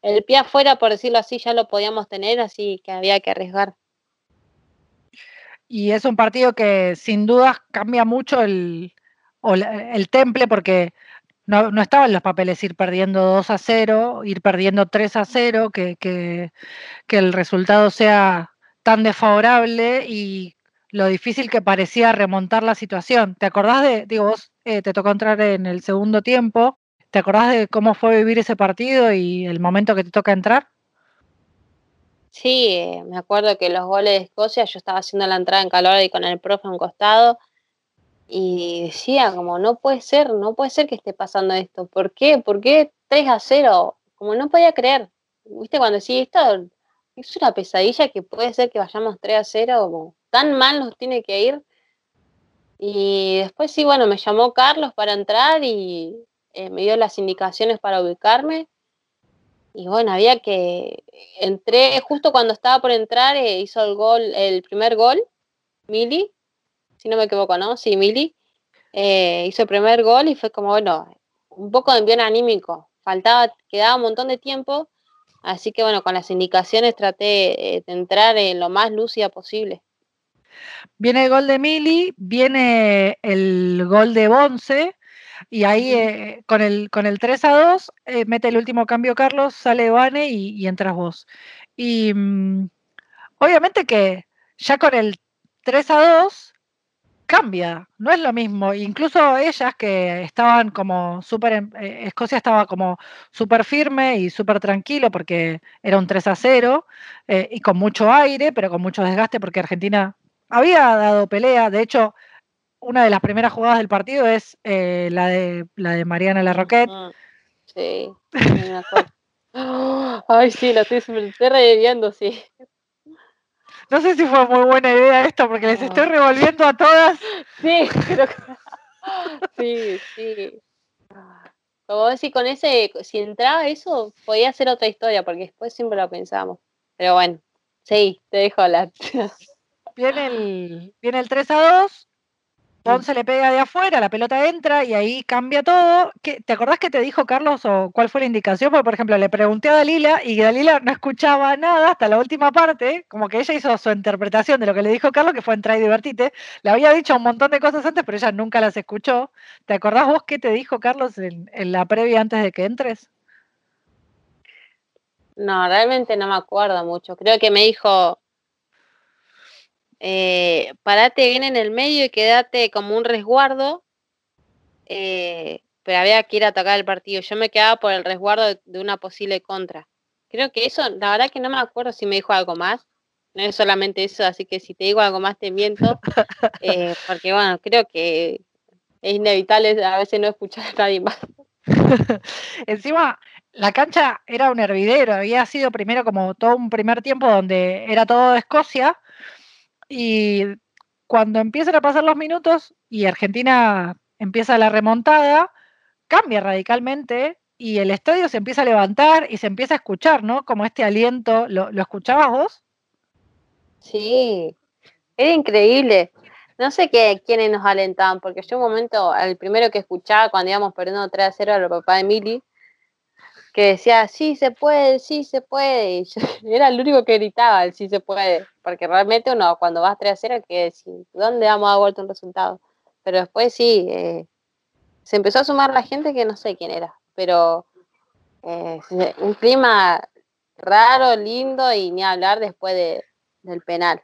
[SPEAKER 2] el pie afuera, por decirlo así, ya lo podíamos tener, así que había que arriesgar.
[SPEAKER 1] Y es un partido que sin dudas cambia mucho el, el temple porque no, no, estaban los papeles ir perdiendo 2 a 0, ir perdiendo 3 a 0, que, que, que el resultado sea tan desfavorable y lo difícil que parecía remontar la situación. ¿Te acordás de, digo, vos eh, te tocó entrar en el segundo tiempo ¿Te acordás de cómo fue vivir ese partido y el momento que te toca entrar?
[SPEAKER 2] Sí, me acuerdo que los goles de Escocia, yo estaba haciendo la entrada en calor y con el profe a un costado. y decía como, no puede ser, no puede ser que esté pasando esto. ¿Por qué? ¿Por qué 3 a 0? Como no podía creer. ¿Viste? Cuando decía esto es una pesadilla que puede ser que vayamos 3 a 0, como tan mal nos tiene que ir. Y después sí, bueno, me llamó Carlos para entrar y eh, me dio las indicaciones para ubicarme. Y bueno, había que. Entré justo cuando estaba por entrar, eh, hizo el gol, el primer gol, Mili, si no me equivoco, ¿no? Sí, Mili. Eh, hizo el primer gol y fue como, bueno, un poco de envío anímico. Faltaba, quedaba un montón de tiempo. Así que bueno, con las indicaciones traté de entrar en lo más lúcida posible.
[SPEAKER 1] Viene el gol de Mili, viene el gol de Bonce, y ahí eh, con, el, con el 3 a 2 eh, mete el último cambio Carlos, sale Vane y, entras vos. Y mm, obviamente que ya con el 3 a 2 cambia, no es lo mismo. Incluso ellas que estaban como súper, eh, Escocia estaba como súper firme y súper tranquilo porque era un 3 a 0 y con mucho aire, pero con mucho desgaste porque Argentina había dado pelea. De hecho, una de las primeras jugadas del partido es eh, la, de, la de Mariana Larroquette.
[SPEAKER 2] Sí, Ay, sí, lo estoy, estoy reviviendo, sí.
[SPEAKER 1] No sé si fue muy buena idea esto, porque les estoy revolviendo a todas.
[SPEAKER 2] Sí, creo que... sí, sí. Como decir, con ese, si entraba eso, podía ser otra historia, porque después siempre lo pensamos. Pero bueno, sí, te dejo la.
[SPEAKER 1] Viene el, viene el 3 a 2, Ponce le pega de afuera, la pelota entra y ahí cambia todo. ¿Te acordás que te dijo Carlos o cuál fue la indicación? Porque, por ejemplo, le pregunté a Dalila y Dalila no escuchaba nada hasta la última parte, como que ella hizo su interpretación de lo que le dijo Carlos, que fue entrar y divertite. Le había dicho un montón de cosas antes, pero ella nunca las escuchó. ¿Te acordás vos qué te dijo Carlos en, en la previa antes de que entres?
[SPEAKER 2] No, realmente no me acuerdo mucho. Creo que me dijo, eh, parate bien en el medio y quédate como un resguardo, eh, pero había que ir a atacar el partido. Yo me quedaba por el resguardo de, una posible contra. Creo que eso, la verdad que no me acuerdo si me dijo algo más. No es solamente eso, así que si te digo algo más te miento. Eh, porque bueno, creo que es inevitable a veces no escuchar a nadie más.
[SPEAKER 1] Encima, la cancha era un hervidero, había sido primero como todo un primer tiempo donde era todo Escocia, y cuando empiezan a pasar los minutos y Argentina empieza la remontada, cambia radicalmente y el estadio se empieza a levantar y se empieza a escuchar, ¿no? Como este aliento. ¿Lo, escuchabas vos?
[SPEAKER 2] Sí, era increíble. No sé qué, quiénes nos alentaban, porque yo un momento, el primero que escuchaba cuando íbamos perdiendo 3 a 0 era el papá de Mili, que decía, sí se puede, sí se puede. Y yo, era el único que gritaba, el sí se puede. Porque realmente uno, cuando vas 3 a 0, que decir, ¿dónde vamos a dar vuelta un resultado? Pero después sí, eh, se empezó a sumar la gente que no sé quién era. Pero eh, un clima raro, lindo y ni hablar después de, del penal.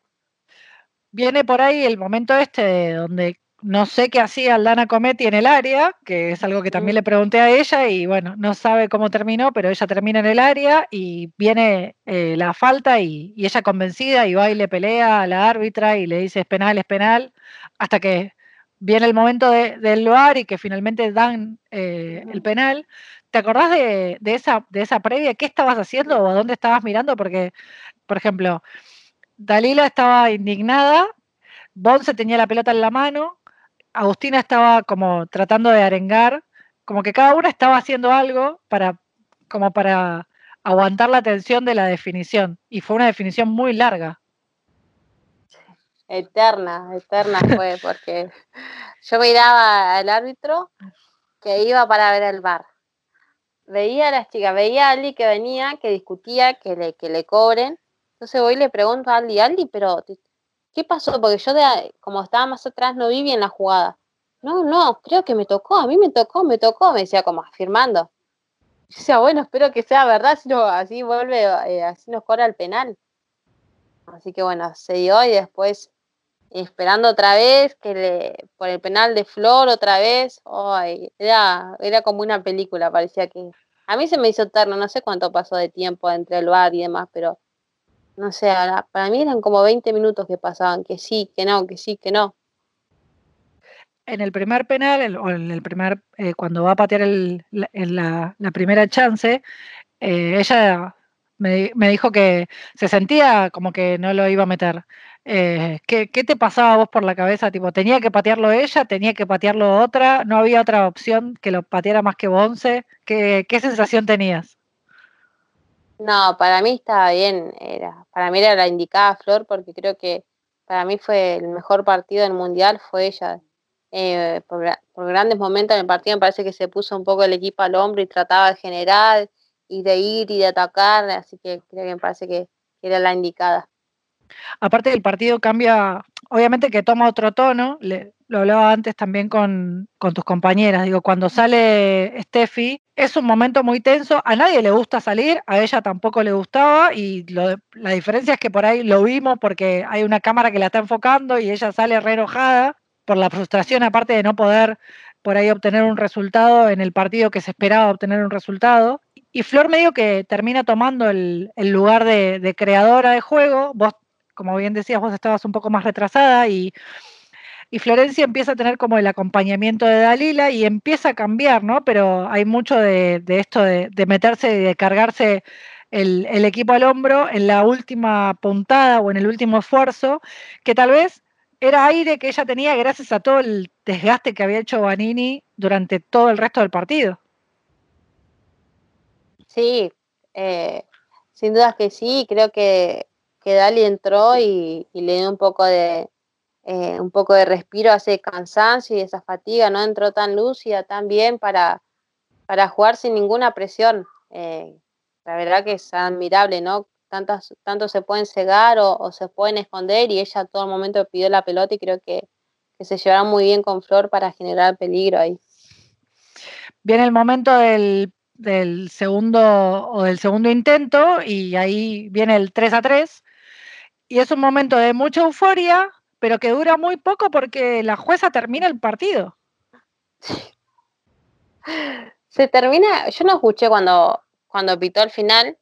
[SPEAKER 1] Viene por ahí el momento este donde no sé qué hacía Aldana Cometti en el área, que es algo que también le pregunté a ella y bueno, no sabe cómo terminó, pero ella termina en el área y viene eh, la falta y, ella convencida y va y le pelea a la árbitra y le dice es penal, es penal, hasta que viene el momento del lugar y que finalmente dan eh, el penal. ¿Te acordás de, esa, de esa previa? ¿Qué estabas haciendo o a dónde estabas mirando? Porque, por ejemplo, Dalila estaba indignada, Bonse tenía la pelota en la mano, Agustina estaba como tratando de arengar, como que cada una estaba haciendo algo para, como para aguantar la tensión de la definición. Y fue una definición muy larga.
[SPEAKER 2] Eterna, eterna fue, porque yo miraba al árbitro que iba para ver el bar. Veía a las chicas, veía a Ali que venía, que discutía, que le, que le cobren. Entonces voy y le pregunto a Ali, Ali, pero ¿qué pasó? Porque yo, de, como estaba más atrás, no vi bien la jugada. No, no, creo que me tocó, a mí me tocó, me tocó, me decía como afirmando. Yo decía, bueno, espero que sea verdad, si no, así vuelve, eh, así nos cobra el penal. Así que bueno, se dio y después esperando otra vez que le, por el penal de Flor otra vez, era, era como una película, parecía que a mí se me hizo eterno, no sé cuánto pasó de tiempo entre el bar y demás, pero no sé, para mí eran como 20 minutos que pasaban, que sí, que no, que sí, que no.
[SPEAKER 1] en el primer penal, o en el primer, eh, cuando va a patear el, la, la, primera chance, eh, ella me, me, dijo que se sentía como que no lo iba a meter. Eh, ¿qué, ¿qué, te pasaba vos por la cabeza? Tipo, ¿tenía que patearlo ella? ¿Tenía que patearlo otra? ¿No había otra opción que lo pateara más que Bonce? ¿Qué, qué sensación tenías?
[SPEAKER 2] No, para mí estaba bien. Era, para mí era la indicada Flor porque creo que para mí fue el mejor partido del Mundial, fue ella. Eh, por, por, grandes momentos en el partido me parece que se puso un poco el equipo al hombro y trataba de generar y de ir y de atacar, así que creo que me parece que era la indicada.
[SPEAKER 1] Aparte del partido cambia, obviamente que toma otro tono, le, lo hablaba antes también con, con, tus compañeras, digo, cuando sale Steffi, es un momento muy tenso, a nadie le gusta salir, a ella tampoco le gustaba y lo, la diferencia es que por ahí lo vimos porque hay una cámara que la está enfocando y ella sale re enojada por la frustración aparte de no poder por ahí obtener un resultado en el partido que se esperaba obtener un resultado. Y Flor medio que termina tomando el, el lugar de, de, creadora de juego, vos como bien decías, vos estabas un poco más retrasada y, Florencia empieza a tener como el acompañamiento de Dalila y empieza a cambiar, ¿no? Pero hay mucho de, esto de, meterse y de cargarse el, equipo al hombro en la última puntada o en el último esfuerzo, que tal vez era aire que ella tenía gracias a todo el desgaste que había hecho Vanini durante todo el resto del partido.
[SPEAKER 2] Sí, eh, sin duda que sí, creo que que Dali entró y, le dio un poco de eh, un poco de respiro a ese cansancio y esa fatiga, no entró tan lúcida, tan bien para, para jugar sin ninguna presión. Eh, la verdad que es admirable, ¿no? Tantas, tanto se pueden cegar o, se pueden esconder y ella todo el momento pidió la pelota y creo que, que se llevará muy bien con Flor para generar peligro ahí.
[SPEAKER 1] Viene el momento del, del segundo o del segundo intento y ahí viene el 3 a 3 y es un momento de mucha euforia, pero que dura muy poco porque la jueza termina el partido.
[SPEAKER 2] Se termina, yo no escuché cuando, cuando pitó el final,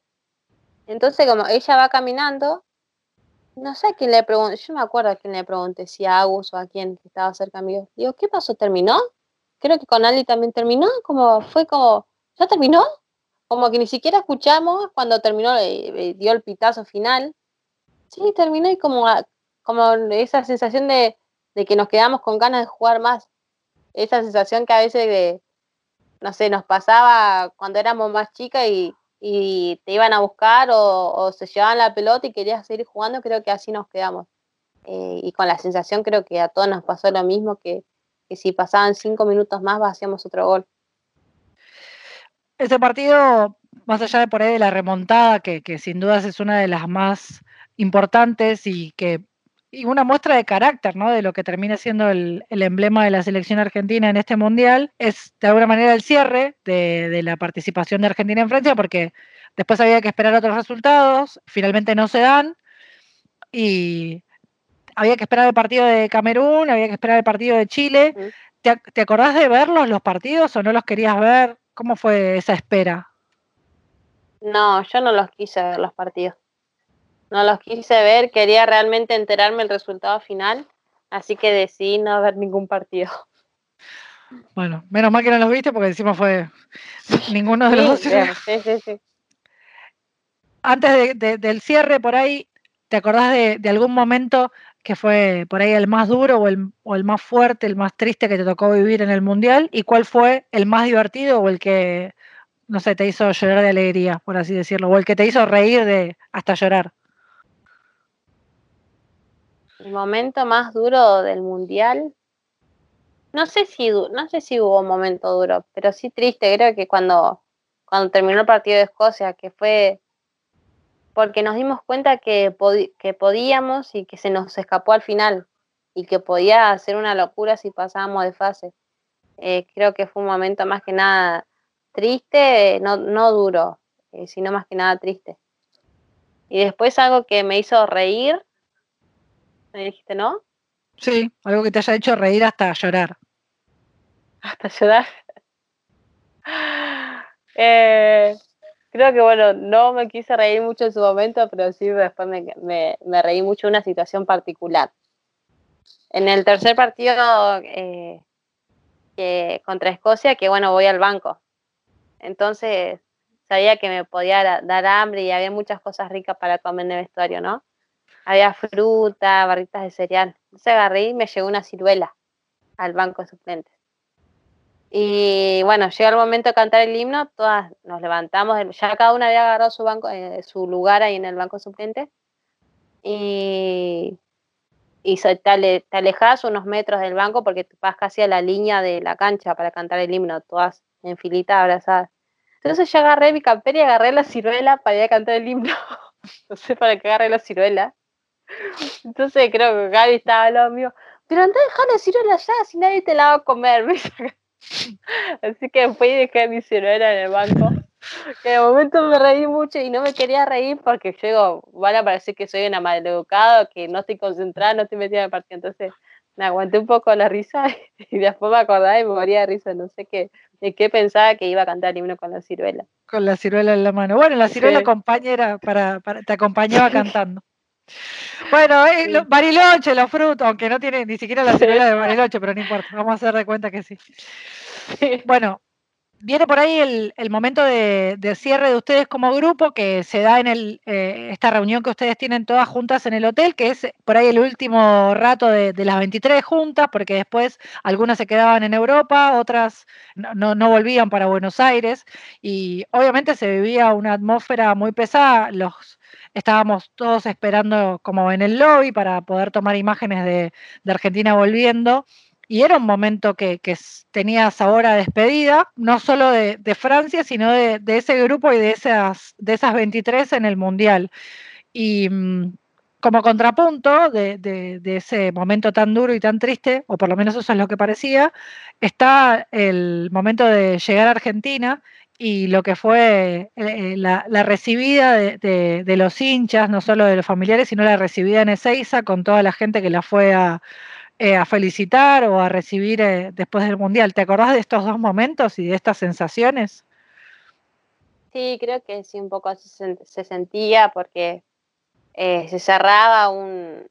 [SPEAKER 2] entonces como ella va caminando, no sé a quién le pregunté, yo me acuerdo a quién le pregunté, si a Agus o a quién que estaba cerca mío. Digo, ¿qué pasó? ¿Terminó? Creo que con Ali también terminó, como fue como, ¿ya terminó? Como que ni siquiera escuchamos cuando terminó, eh, dio el pitazo final. Sí, terminó y como, como esa sensación de, de, que nos quedamos con ganas de jugar más. Esa sensación que a veces, de, no sé, nos pasaba cuando éramos más chicas y, y te iban a buscar o, o, se llevaban la pelota y querías seguir jugando, creo que así nos quedamos. Eh, y con la sensación creo que a todos nos pasó lo mismo, que, que si pasaban cinco minutos más hacíamos otro gol.
[SPEAKER 1] Ese partido, más allá de por ahí de la remontada, que, que sin dudas es una de las más importantes y que y una muestra de carácter, ¿no? De lo que termina siendo el, el, emblema de la selección argentina en este mundial, es de alguna manera el cierre de, de, la participación de Argentina en Francia, porque después había que esperar otros resultados, finalmente no se dan, y había que esperar el partido de Camerún, había que esperar el partido de Chile. ¿Te, ¿Te acordás de verlos los partidos o no los querías ver? ¿Cómo fue esa espera?
[SPEAKER 2] No, yo no los quise ver los partidos no los quise ver, quería realmente enterarme el resultado final, así que decidí no ver ningún partido.
[SPEAKER 1] Bueno, menos mal que no los viste porque encima fue ninguno de los
[SPEAKER 2] sí,
[SPEAKER 1] dos.
[SPEAKER 2] Sí, sí, sí.
[SPEAKER 1] Antes de, de, del cierre, por ahí, ¿te acordás de, de, algún momento que fue por ahí el más duro o el, o el más fuerte, el más triste que te tocó vivir en el Mundial? ¿Y cuál fue el más divertido o el que, no sé, te hizo llorar de alegría, por así decirlo, o el que te hizo reír de hasta llorar?
[SPEAKER 2] El momento más duro del mundial. No sé si no sé si hubo un momento duro, pero sí triste, creo que cuando, cuando terminó el partido de Escocia, que fue porque nos dimos cuenta que, que podíamos y que se nos escapó al final y que podía ser una locura si pasábamos de fase. Eh, creo que fue un momento más que nada triste, no, no duro, eh, sino más que nada triste. Y después algo que me hizo reír me dijiste, ¿no?
[SPEAKER 1] Sí, algo que te haya hecho reír hasta llorar.
[SPEAKER 2] Hasta llorar. eh, creo que, bueno, no me quise reír mucho en su momento, pero sí después me, me, me reí mucho en una situación particular. En el tercer partido, eh, contra Escocia que bueno, voy al banco. Entonces sabía que me podía dar hambre y había muchas cosas ricas para comer en el vestuario, ¿no? Había fruta, barritas de cereal. Entonces agarré y me llegó una ciruela al banco de suplentes. Y bueno, llega el momento de cantar el himno, todas nos levantamos, ya cada una había agarrado su, banco, eh, su lugar ahí en el banco suplente. Y, y te, alejas unos metros del banco porque vas casi a la línea de la cancha para cantar el himno, todas en filita abrazadas. Entonces yo agarré mi campera y agarré la ciruela para ir a cantar el himno. no sé para qué agarré la ciruela. Entonces creo que Gaby estaba hablando mío, pero anda a dejar la ciruela allá, si nadie te la va a comer. Así que fui y dejé mi ciruela en el banco. Que de momento me reí mucho y no me quería reír porque yo digo, van a parecer que soy una maleducada, que no estoy concentrada, no estoy metida en el partido. Entonces me aguanté un poco la risa y después me acordaba y me moría de risa. No sé qué, de qué pensaba que iba a cantar el himno con la ciruela.
[SPEAKER 1] Con la ciruela en la mano. Bueno, la ciruela compañera para, te acompañaba cantando. Bueno, eh, Bariloche, los frutos, aunque no tiene ni siquiera la ciruela de Bariloche, pero no importa, vamos a hacer de cuenta que sí. Bueno, viene por ahí el, momento de, cierre de ustedes como grupo, que se da en el, eh, esta reunión que ustedes tienen todas juntas en el hotel, que es por ahí el último rato de, las 23 juntas, porque después algunas se quedaban en Europa, otras no, no, volvían para Buenos Aires, y obviamente se vivía una atmósfera muy pesada. Los, estábamos todos esperando como en el lobby para poder tomar imágenes de, Argentina volviendo y era un momento que, tenía sabor a despedida, no solo de, Francia, sino de, ese grupo y de esas, de esas 23 en el Mundial. Y mm, como contrapunto de, ese momento tan duro y tan triste, o por lo menos eso es lo que parecía, está el momento de llegar a Argentina y lo que fue eh, la, la, recibida de, los hinchas, no solo de los familiares, sino la recibida en Ezeiza con toda la gente que la fue a, eh, a felicitar o a recibir eh, después del Mundial. ¿Te acordás de estos dos momentos y de estas sensaciones?
[SPEAKER 2] Sí, creo que sí, un poco así se, sentía porque eh, se cerraba un,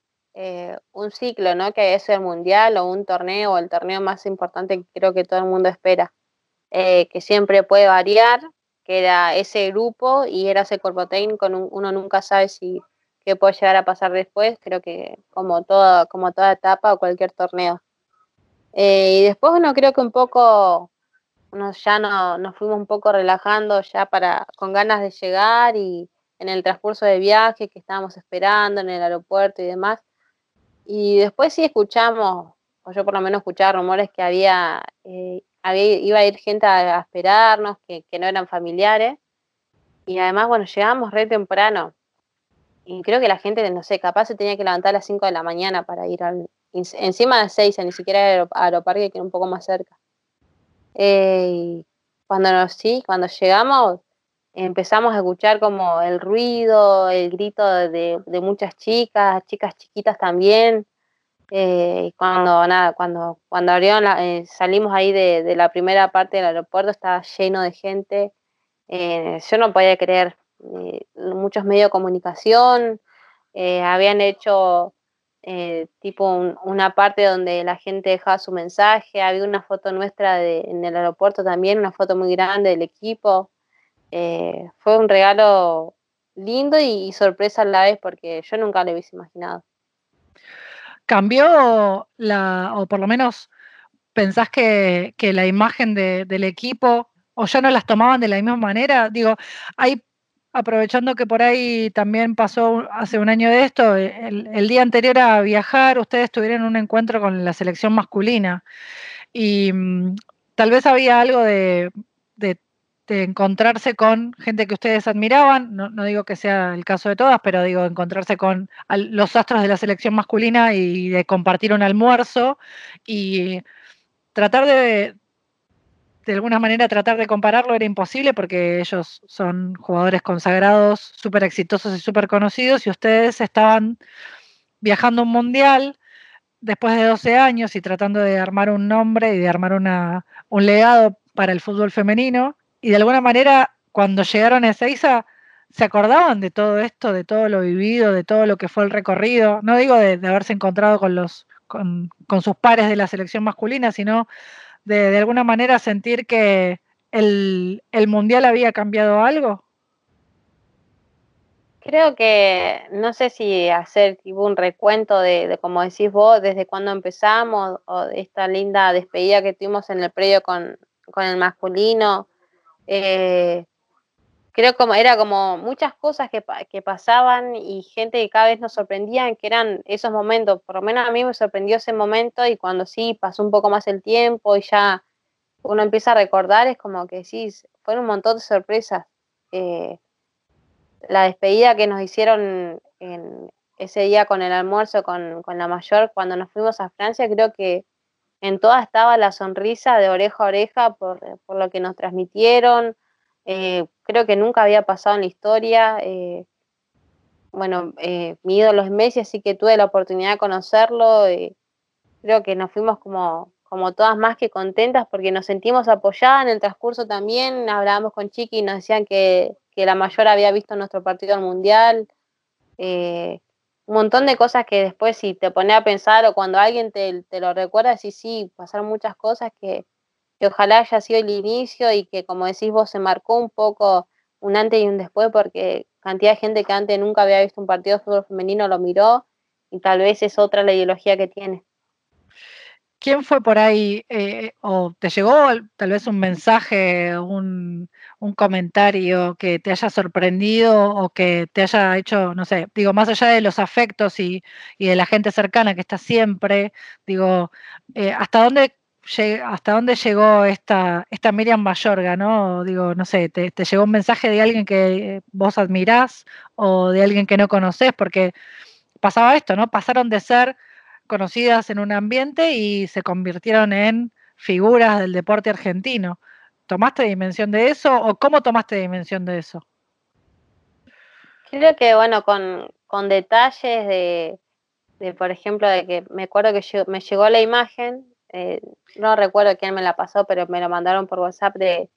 [SPEAKER 2] un ciclo, ¿no? Que es el Mundial o un torneo, el torneo más importante que creo que todo el mundo espera, que siempre puede variar, que era ese grupo y era ese cuerpo técnico, uno nunca sabe si que puede llegar a pasar después, creo que como toda, como toda etapa o cualquier torneo. Eh, y después, bueno, creo que un poco ya no, nos fuimos un poco relajando ya para, con ganas de llegar y en el transcurso de viaje que estábamos esperando en el aeropuerto y demás. Y después sí escuchamos, o yo por lo menos escuchaba rumores que había, eh, había iba a ir gente a, esperarnos, que, que, no eran familiares. Y además, bueno, llegamos re temprano y creo que la gente, no sé, capaz se tenía que levantar a las 5 de la mañana para ir al, encima de 6, ni siquiera al aeroparque, que era un poco más cerca. Eh, cuando sí, cuando llegamos, empezamos a escuchar como el ruido, el grito de, muchas chicas, chicas chiquitas también. Eh, cuando nada, cuando, cuando abrieron eh, salimos ahí de, la primera parte del aeropuerto, estaba lleno de gente. yo no podía creer eh, muchos medios de comunicación, eh, habían hecho eh, tipo una parte donde la gente dejaba su mensaje, había una foto nuestra de, en el aeropuerto también, una foto muy grande del equipo. fue un regalo lindo y, sorpresa a la vez porque yo nunca lo hubiese imaginado.
[SPEAKER 1] ¿Cambió la, o por lo menos pensás que, la imagen del equipo o ya no las tomaban de la misma manera? Digo, hay aprovechando que por ahí también pasó hace un año de esto, eh, el, día anterior a viajar, ustedes tuvieron un encuentro con la selección masculina y mm, tal vez había algo de, encontrarse con gente que ustedes admiraban, no, no, digo que sea el caso de todas, pero digo encontrarse con los astros de la selección masculina y de compartir un almuerzo y tratar de, de alguna manera tratar de compararlo era imposible porque ellos son jugadores consagrados, súper exitosos y súper conocidos y ustedes estaban viajando un mundial después de 12 años y tratando de armar un nombre y de armar una, un legado para el fútbol femenino y de alguna manera cuando llegaron a Ezeiza se acordaban de todo esto, de todo lo vivido, de todo lo que fue el recorrido, no digo de, haberse encontrado con los con, con sus pares de la selección masculina, sino de, alguna manera sentir que el, el mundial había cambiado algo?
[SPEAKER 2] Creo que no sé si hacer tipo un recuento de, como decís vos, desde cuando empezamos o de esta linda despedida que tuvimos en el predio con, el masculino. Eh, creo como era como muchas cosas que, que, pasaban y gente que cada vez nos sorprendían, que eran esos momentos. Por lo menos a mí me sorprendió ese momento y cuando sí pasó un poco más el tiempo y ya uno empieza a recordar, es como que sí, fueron un montón de sorpresas. Eh, la despedida que nos hicieron ese día con el almuerzo con, la mayor cuando nos fuimos a Francia, creo que en toda estaba la sonrisa de oreja a oreja por, lo que nos transmitieron. Eh, creo que nunca había pasado en la historia. Eh, bueno, eh, mi ídolo es Messi, así que tuve la oportunidad de conocerlo. Y creo que nos fuimos como, como todas más que contentas porque nos sentimos apoyadas en el transcurso también. Hablábamos con Chiqui y nos decían que que la mayor había visto nuestro partido al mundial. Eh, un montón de cosas que después si te pones a pensar o cuando alguien te, lo recuerda, sí, sí, pasaron muchas cosas que, ojalá haya sido el inicio y que como decís vos se marcó un poco un antes y un después porque cantidad de gente que antes nunca había visto un partido de fútbol femenino lo miró y tal vez es otra la ideología que tiene.
[SPEAKER 1] ¿Quién fue por ahí eh, o te llegó tal vez un mensaje, un, un, comentario que te haya sorprendido o que te haya hecho, no sé, digo, más allá de los afectos y, de la gente cercana que está siempre, digo, eh, ¿hasta dónde hasta dónde llegó esta, esta Miriam Mayorga, ¿no? Digo, no sé, te, te, llegó un mensaje de alguien que vos admirás o de alguien que no conoces, porque pasaba esto, ¿no? Pasaron de ser conocidas en un ambiente y se convirtieron en figuras del deporte argentino. ¿Tomaste dimensión de eso o cómo tomaste dimensión de eso?
[SPEAKER 2] Creo que, bueno, con, detalles de, por ejemplo, de que me acuerdo que me llegó la imagen, eh, no recuerdo quién me la pasó, pero me lo mandaron por WhatsApp de,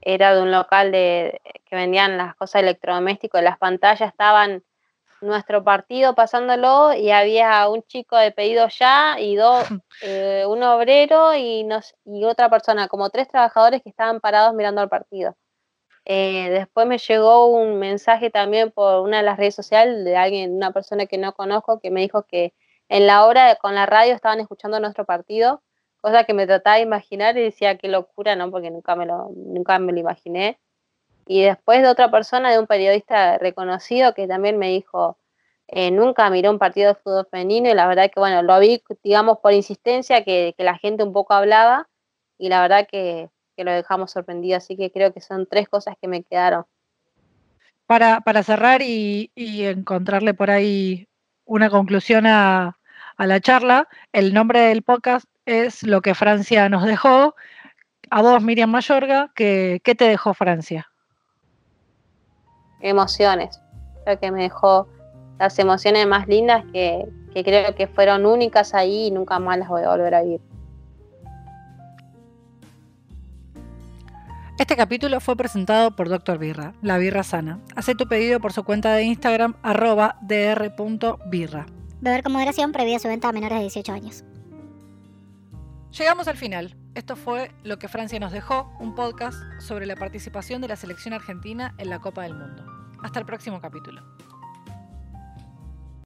[SPEAKER 2] era de un local de que vendían las cosas electrodomésticos, las pantallas estaban nuestro partido pasándolo y había un chico de pedido ya y dos, eh, un obrero y, nos, y otra persona, como tres trabajadores que estaban parados mirando el partido. Eh, después me llegó un mensaje también por una de las redes sociales de alguien, una persona que no conozco, que me dijo que en la hora con la radio estaban escuchando nuestro partido, cosa que me trataba de imaginar y decía qué locura, ¿no? Porque nunca me lo, nunca me lo imaginé. Y después de otra persona, de un periodista reconocido que también me dijo, eh, nunca miré un partido de fútbol femenino y la verdad que, bueno, lo vi, digamos, por insistencia, que, la gente un poco hablaba y la verdad que, lo dejamos sorprendido. Así que creo que son tres cosas que me quedaron.
[SPEAKER 1] Para, cerrar y, encontrarle por ahí una conclusión a, la charla, el nombre del podcast es Lo que Francia nos dejó. A vos, Miriam Mayorga, ¿qué, qué te dejó Francia?
[SPEAKER 2] Emociones. Creo que me dejó las emociones más lindas que, creo que fueron únicas ahí y nunca más las voy a volver a vivir.
[SPEAKER 1] Este capítulo fue presentado por Dr. Birra, la birra sana. Hace tu pedido por su cuenta de Instagram arroba dr.birra.
[SPEAKER 3] Beber con moderación previa su venta a menores de 18 años.
[SPEAKER 1] Llegamos al final. Esto fue Lo que Francia nos dejó, un podcast sobre la participación de la selección argentina en la Copa del Mundo. Hasta el próximo capítulo.